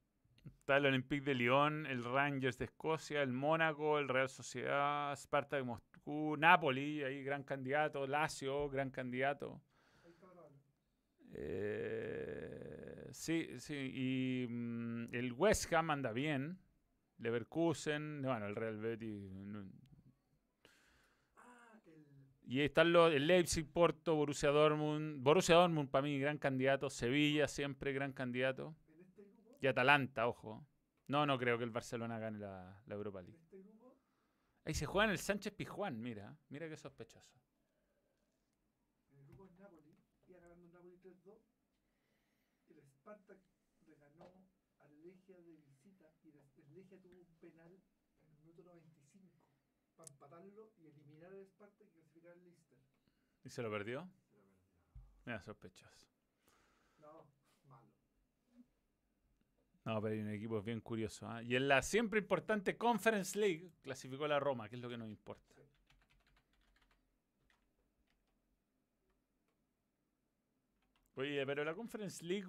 Está el Olympique de Lyon, el Rangers de Escocia, el Mónaco, el Real Sociedad, Sparta de Moscú, Napoli, ahí gran candidato, Lazio, gran candidato. Eh, sí, sí, y mm, el West Ham anda bien, Leverkusen, bueno, el Real Betis. Y están los, el Leipzig, Porto, Borussia Dortmund, Borussia Dortmund para mí gran candidato, Sevilla siempre gran candidato, y Atalanta, ojo. No, no creo que el Barcelona gane la, la Europa League. Ahí se juega en el Sánchez Pizjuán, mira. Mira qué sospechoso. El grupo del Napoli, iba ganando Napoli 3-2. El Spartak le ganó al Legia de visita y el Legia tuvo un penal en el minuto 95 para empatarlo y eliminar al Spartak y clasificar al Leicester. ¿Y se lo perdió? Se lo perdió. Mira, sospechoso. No, malo. No, pero hay un equipo bien curioso. ¿ah? Y en la siempre importante Conference League clasificó la Roma, que es lo que nos importa. Oye, pero la Conference League,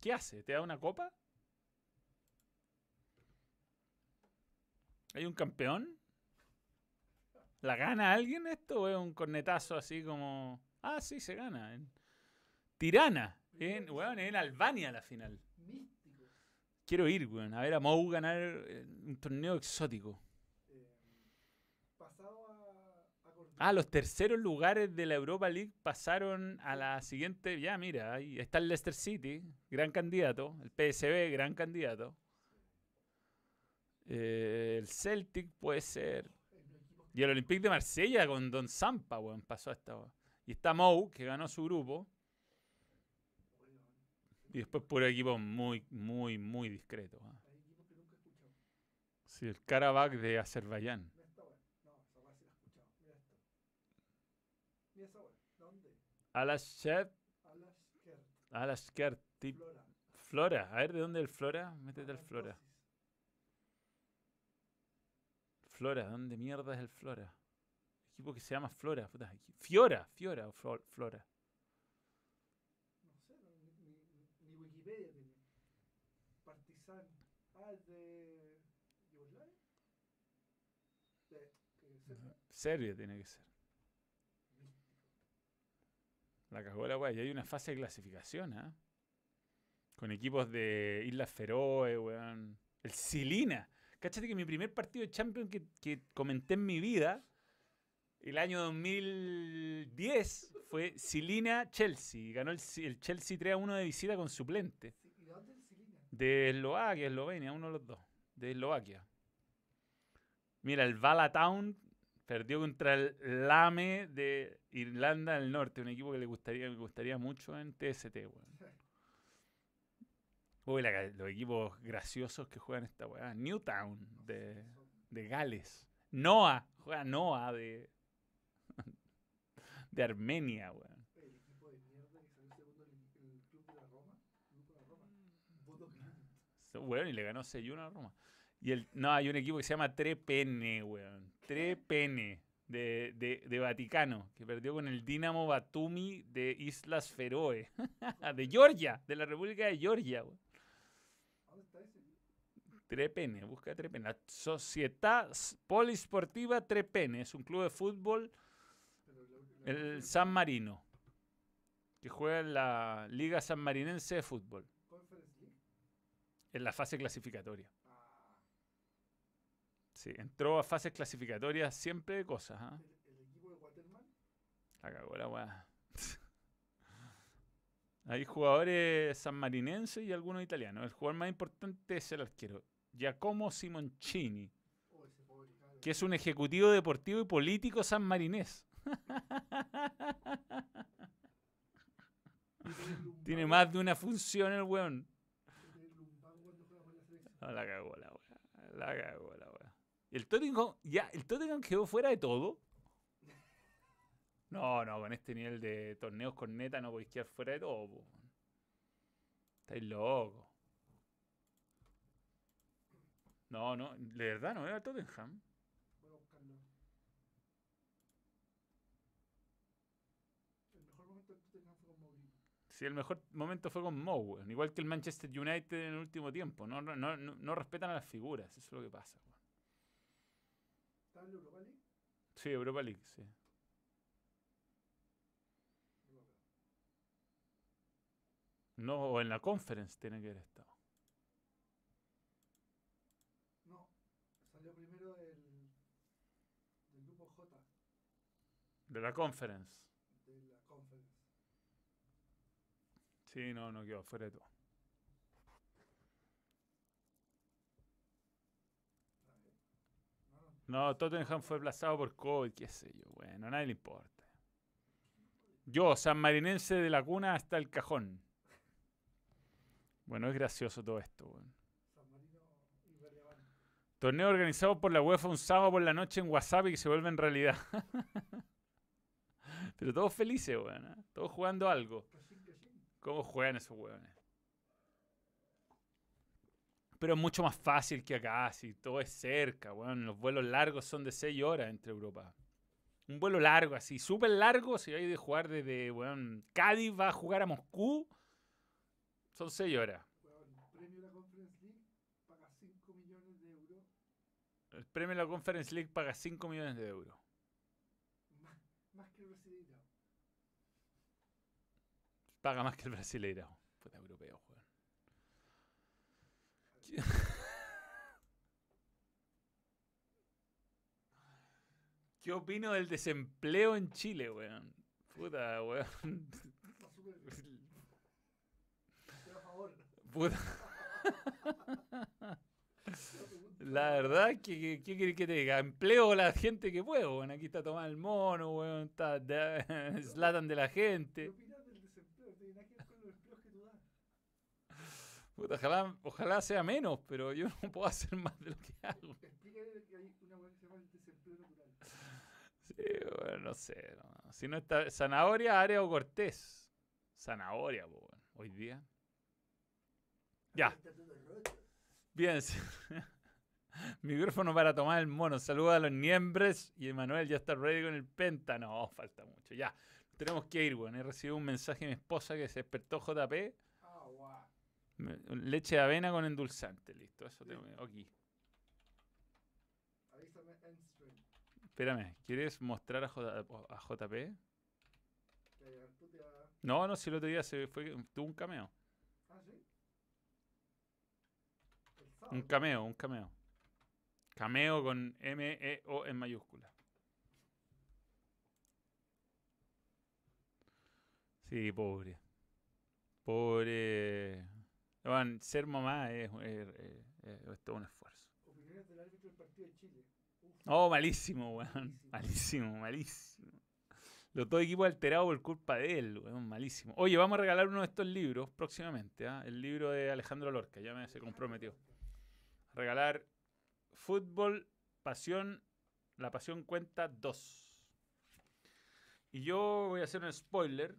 ¿qué hace? ¿Te da una copa? ¿Hay un campeón? ¿La gana alguien esto o es un cornetazo así como... Ah, sí, se gana. En Tirana. En, weón, en Albania la final. Quiero ir, weón, a ver a Mou ganar eh, un torneo exótico. Eh, pasado a, a Cordillera. Ah, los terceros lugares de la Europa League pasaron a la siguiente. Ya, mira, ahí está el Leicester City, gran candidato. El PSV, gran candidato. Eh, el Celtic puede ser. Y el Olympique de Marsella con Don Zampa, weón, pasó a esta. weón. Y está Mou, que ganó su grupo. Y después puro equipo muy, muy, muy discreto. ah. Hay equipos que nunca he escuchado. Sí, el Karabakh de Azerbaiyán. Mira esta weá. No, esa weá sí la he escuchado. Mira esto. Mira esa weá. ¿Dónde? Alashert, Alasker. Alashkert, tip- Flora. Flora. A ver, ¿de dónde es el Flora? Métete el Flora. Flora, ¿dónde mierda es el Flora? Equipo que se llama Flora. puta, Fiora, Fiora o Flo- Flora. No sé, no, ni, ni- ni Wikipedia tiene. Partizan. De. ¿Yugoslavia? De. ¿qué es Serbia? Tiene que ser. La cagó la weá. Y hay una fase de clasificación, ¿ah? Con equipos de Islas Feroe, weón. El Silina. Cáchate que mi primer partido de Champions que, comenté en mi vida, el año 2010, fue Silina-Chelsea. Ganó el, Chelsea 3 a 1 de visita con suplente. Sí, ¿Y de Eslovaquia, Eslovenia, uno de los dos. De Eslovaquia. Mira, el Vala Town perdió contra el Lame de Irlanda del Norte, un equipo que le gustaría, me gustaría mucho en TST, weón. Uy, la los equipos graciosos que juegan esta weá. Newtown de, de Gales. Noah, juega Noah de, *laughs* de Armenia, weón. El equipo de mierda que salió segundo en el, el club de la Roma. Club de la Roma. Bodo Glimt. So- Weón, y le ganó 6-1 a Roma. Y el, no, hay un equipo que se llama Trepene, weón. Trepene, de, de, de Vaticano, que perdió con el Dinamo Batumi de Islas Feroe. *laughs* de Georgia, de la República de Georgia, weón. ¿Dónde está ese? Trepene, busca Trepene. La Società S- Polisportiva Trepene es un club de fútbol, el San Marino, que juega en la Liga Sanmarinense de Fútbol. En la fase clasificatoria. Ah, Sí, entró a fases clasificatorias siempre de cosas, ¿ah? el, el equipo de Waterman. La cagó la weá. *laughs* Hay jugadores sanmarinenses y algunos italianos. El jugador más importante es el arquero, Giacomo Simoncini, Oh, ese pobre cabrón. que es un ejecutivo deportivo y político sanmarinés. *laughs* Tiene más de una función el weón. tiene el lumbago cuando juega por la cagó la weá. La cagó la weá. ¿Y el Tottenham, ya, el Tottenham quedó fuera de todo? No, no, con este nivel de torneos con neta no podéis quedar fuera de todo. po. Estáis locos. No, no, de verdad no veo al Tottenham. Voy a buscarlo. El mejor momento del Tottenham fue con Sí, el mejor momento fue con Mo, weón. Igual que el Manchester United en el último tiempo. No, no, no, respetan a las figuras, eso es lo que pasa. weón. ¿Estaba en la Europa League? Sí, Europa League, sí. No o en la Conference tiene que haber estado. No, salió primero el del grupo J De la Conference. de la Conference. Sí, no, no quedó fuera de todo. No, Tottenham fue aplazado por COVID, qué sé yo. Bueno, a nadie le importa. Yo, San Marinense de la cuna hasta el cajón. Bueno, es gracioso todo esto. Torneo organizado por la UEFA un sábado por la noche en WhatsApp y que se vuelve en realidad. *laughs* Pero todos felices, weón. ¿eh? Todos jugando algo. ¿Cómo juegan esos weones? Pero es mucho más fácil que acá, si todo es cerca, weón. Los vuelos largos son de 6 horas entre Europa. Un vuelo largo, así, súper largo, si hay de jugar desde, weón, Cádiz va a jugar a Moscú, son 6 horas. Weón, premio de la Conference League paga 5 millones de euros. El premio de la Conference League paga 5 millones de euros. Más, más que el. Paga más que el brasileiro. Puta europeo, weón. ¿Qué- *laughs* ¿Qué opino del desempleo en Chile, weón? Puta, weón. Puta. La verdad, ¿qué, querés que te diga? Empleo a la gente que puedo, weón. Aquí está Tomás el Mono, weón. Está *laughs* Zlatan de la ¿Qué gente. opinas del desempleo? No tiene nada que ver con los empleos que tú das. Puta, ojalá, ojalá sea menos, pero yo no puedo hacer más de lo que hago. Explícale que hay una que se llama el desempleo natural. Sí, bueno, no sé. no. Si no está. Zanahoria, área o cortés. Zanahoria, po, weón. Hoy día. Ya. Bien. *laughs* Micrófono para tomar el mono. Saluda a los niembres. Y Emanuel ya está ready con el penta. No, falta mucho. Ya. Tenemos que ir, weón. He recibido un mensaje de mi esposa que se despertó JP. Leche de avena con endulzante. Listo. Eso tengo aquí. Avísame Endstream. Espérame. ¿Quieres mostrar a, J- a JP? No, no, si el otro día se fue, tuvo un cameo. Ah, sí. Un cameo, un cameo. Cameo con M-E-O en mayúscula. Sí, pobre. Pobre. Bueno, ser mamá es, es- es- es todo un esfuerzo. Opiniones del árbitro del partido de Chile. Uf. Oh, malísimo, weón. Malísimo, malísimo. Los dos equipos alterados por culpa de él, weón. Malísimo. Oye, vamos a regalar uno de estos libros próximamente. ¿ah? El libro de Alejandro Lorca, ya me se comprometió. regalar Fútbol, Pasión, La Pasión Cuenta 2. Y yo voy a hacer un spoiler.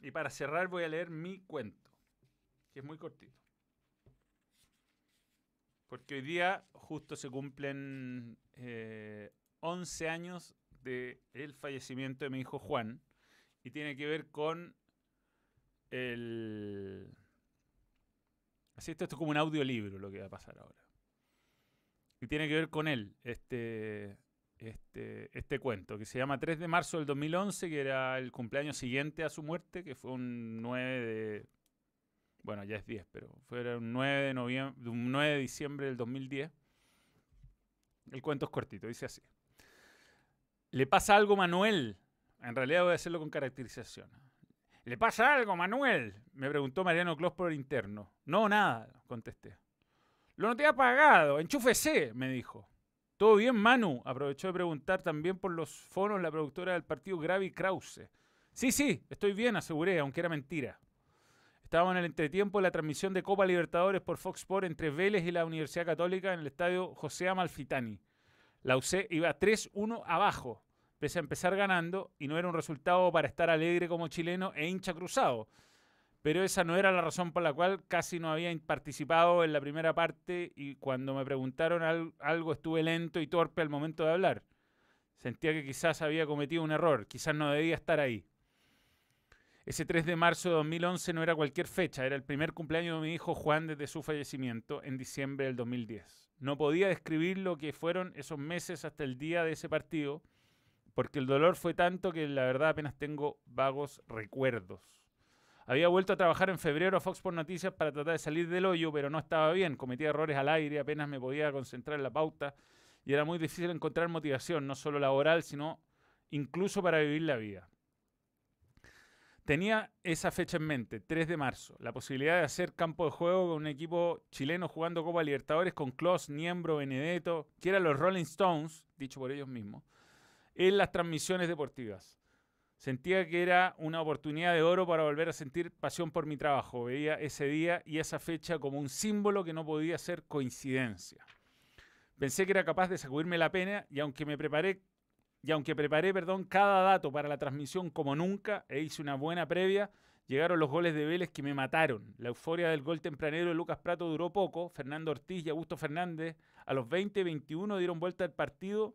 Y para cerrar voy a leer mi cuento, que es muy cortito. Porque hoy día justo se cumplen eh, 11 años del fallecimiento de mi hijo Juan. Y tiene que ver con el... Así esto, esto es como un audiolibro lo que va a pasar ahora. Y tiene que ver con él, este, este, este cuento, que se llama 3 de marzo del 2011, que era el cumpleaños siguiente a su muerte, que fue un 9 de... Bueno, ya es 10, pero fue un 9 de, noviembre, un 9 de diciembre del 2010. El cuento es cortito, dice así. Le pasa algo Manuel. En realidad voy a hacerlo con caracterización. ¿Le pasa algo, Manuel? Me preguntó Mariano Clos por interno. No, nada, contesté. Lo noté apagado, enchúfese, me dijo. ¿Todo bien, Manu? Aprovechó de preguntar también por los fonos la productora del partido Gravi Krause. Sí, sí, estoy bien, aseguré, aunque era mentira. Estábamos en el entretiempo de la transmisión de Copa Libertadores por Fox Sport entre Vélez y la Universidad Católica en el estadio José Amalfitani. La UC iba 3-1 abajo, pese a empezar ganando, y no era un resultado para estar alegre como chileno e hincha cruzado. Pero esa no era la razón por la cual casi no había participado en la primera parte y cuando me preguntaron al- algo estuve lento y torpe al momento de hablar. Sentía que quizás había cometido un error, quizás no debía estar ahí. Ese 3 de marzo de 2011 no era cualquier fecha, era el primer cumpleaños de mi hijo Juan desde su fallecimiento en diciembre del 2010. No podía describir lo que fueron esos meses hasta el día de ese partido, porque el dolor fue tanto que la verdad apenas tengo vagos recuerdos. Había vuelto a trabajar en febrero a Fox por Noticias para tratar de salir del hoyo, pero no estaba bien, cometía errores al aire, apenas me podía concentrar en la pauta y era muy difícil encontrar motivación, no solo laboral, sino incluso para vivir la vida. Tenía esa fecha en mente, 3 de marzo, la posibilidad de hacer campo de juego con un equipo chileno jugando Copa Libertadores con Klaus, Niembro, Benedetto, que eran los Rolling Stones, dicho por ellos mismos, en las transmisiones deportivas. Sentía que era una oportunidad de oro para volver a sentir pasión por mi trabajo. Veía ese día y esa fecha como un símbolo que no podía ser coincidencia. Pensé que era capaz de sacudirme la pena y aunque me preparé y aunque preparé, perdón, cada dato para la transmisión como nunca e hice una buena previa, llegaron los goles de Vélez que me mataron. La euforia del gol tempranero de Lucas Prato duró poco. Fernando Ortiz y Augusto Fernández a los 20-21 dieron vuelta al partido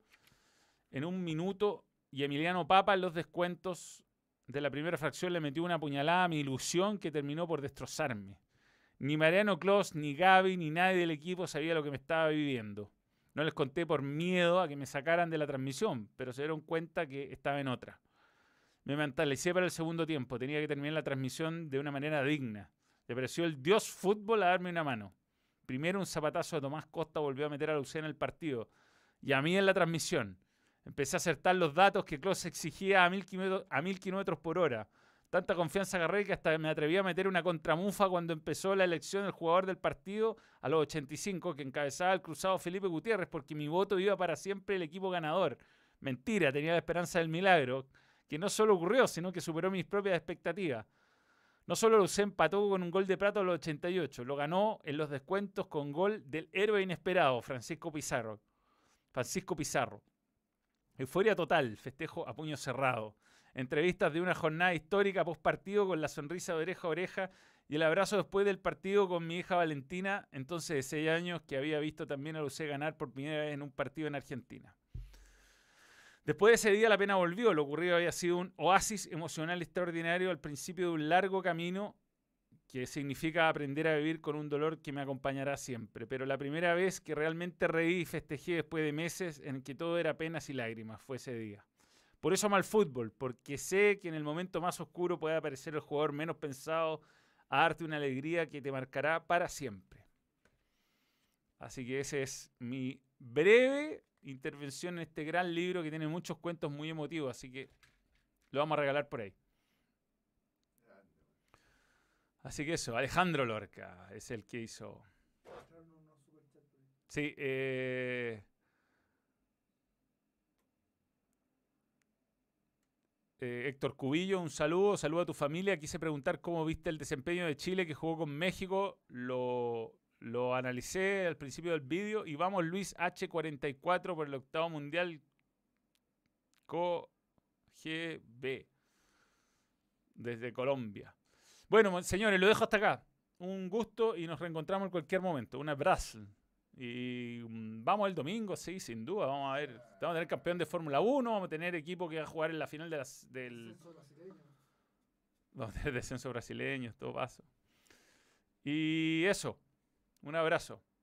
en un minuto y Emiliano Papa en los descuentos de la primera fracción le metió una puñalada a mi ilusión que terminó por destrozarme. Ni Mariano Clos, ni Gaby, ni nadie del equipo sabía lo que me estaba viviendo. No les conté por miedo a que me sacaran de la transmisión, pero se dieron cuenta que estaba en otra. Me mentalicé para el segundo tiempo. Tenía que terminar la transmisión de una manera digna. Le pareció el dios fútbol a darme una mano. Primero un zapatazo de Tomás Costa volvió a meter a Lucía en el partido. Y a mí en la transmisión. Empecé a acertar los datos que Klaus exigía a mil, a mil kilómetros por hora. Tanta confianza agarré que hasta me atreví a meter una contramufa cuando empezó la elección del jugador del partido a los 85 que encabezaba el cruzado Felipe Gutiérrez porque mi voto iba para siempre el equipo ganador. Mentira, tenía la esperanza del milagro, que no solo ocurrió, sino que superó mis propias expectativas. No solo lo usé empató con un gol de Prato a los 88, lo ganó en los descuentos con gol del héroe inesperado, Francisco Pizarro. Francisco Pizarro. Euforia total, festejo a puño cerrado entrevistas de una jornada histórica post partido con la sonrisa de oreja a oreja y el abrazo después del partido con mi hija Valentina, entonces de 6 años, que había visto también a Lucé ganar por primera vez en un partido en Argentina. Después de ese día la pena volvió, lo ocurrido había sido un oasis emocional extraordinario al principio de un largo camino que significa aprender a vivir con un dolor que me acompañará siempre. Pero la primera vez que realmente reí y festejé después de meses en que todo era penas y lágrimas fue ese día. Por eso amo al fútbol, porque sé que en el momento más oscuro puede aparecer el jugador menos pensado a darte una alegría que te marcará para siempre. Así que esa es mi breve intervención en este gran libro que tiene muchos cuentos muy emotivos, así que lo vamos a regalar por ahí. Así que eso, Alejandro Lorca es el que hizo. Sí, eh, Eh, Héctor Cubillo, un saludo, saludo a tu familia. Quise preguntar cómo viste el desempeño de Chile que jugó con México. Lo, lo analicé al principio del vídeo. Y vamos, Luis H44 por el octavo mundial COGB desde Colombia. Bueno, señores, lo dejo hasta acá. Un gusto y nos reencontramos en cualquier momento. Un abrazo. Y mm, vamos el domingo, sí, sin duda. Vamos a ver. Vamos a tener campeón de Fórmula 1, vamos a tener equipo que va a jugar en la final de las, del. Vamos a tener descenso brasileño, todo paso. Y eso. Un abrazo.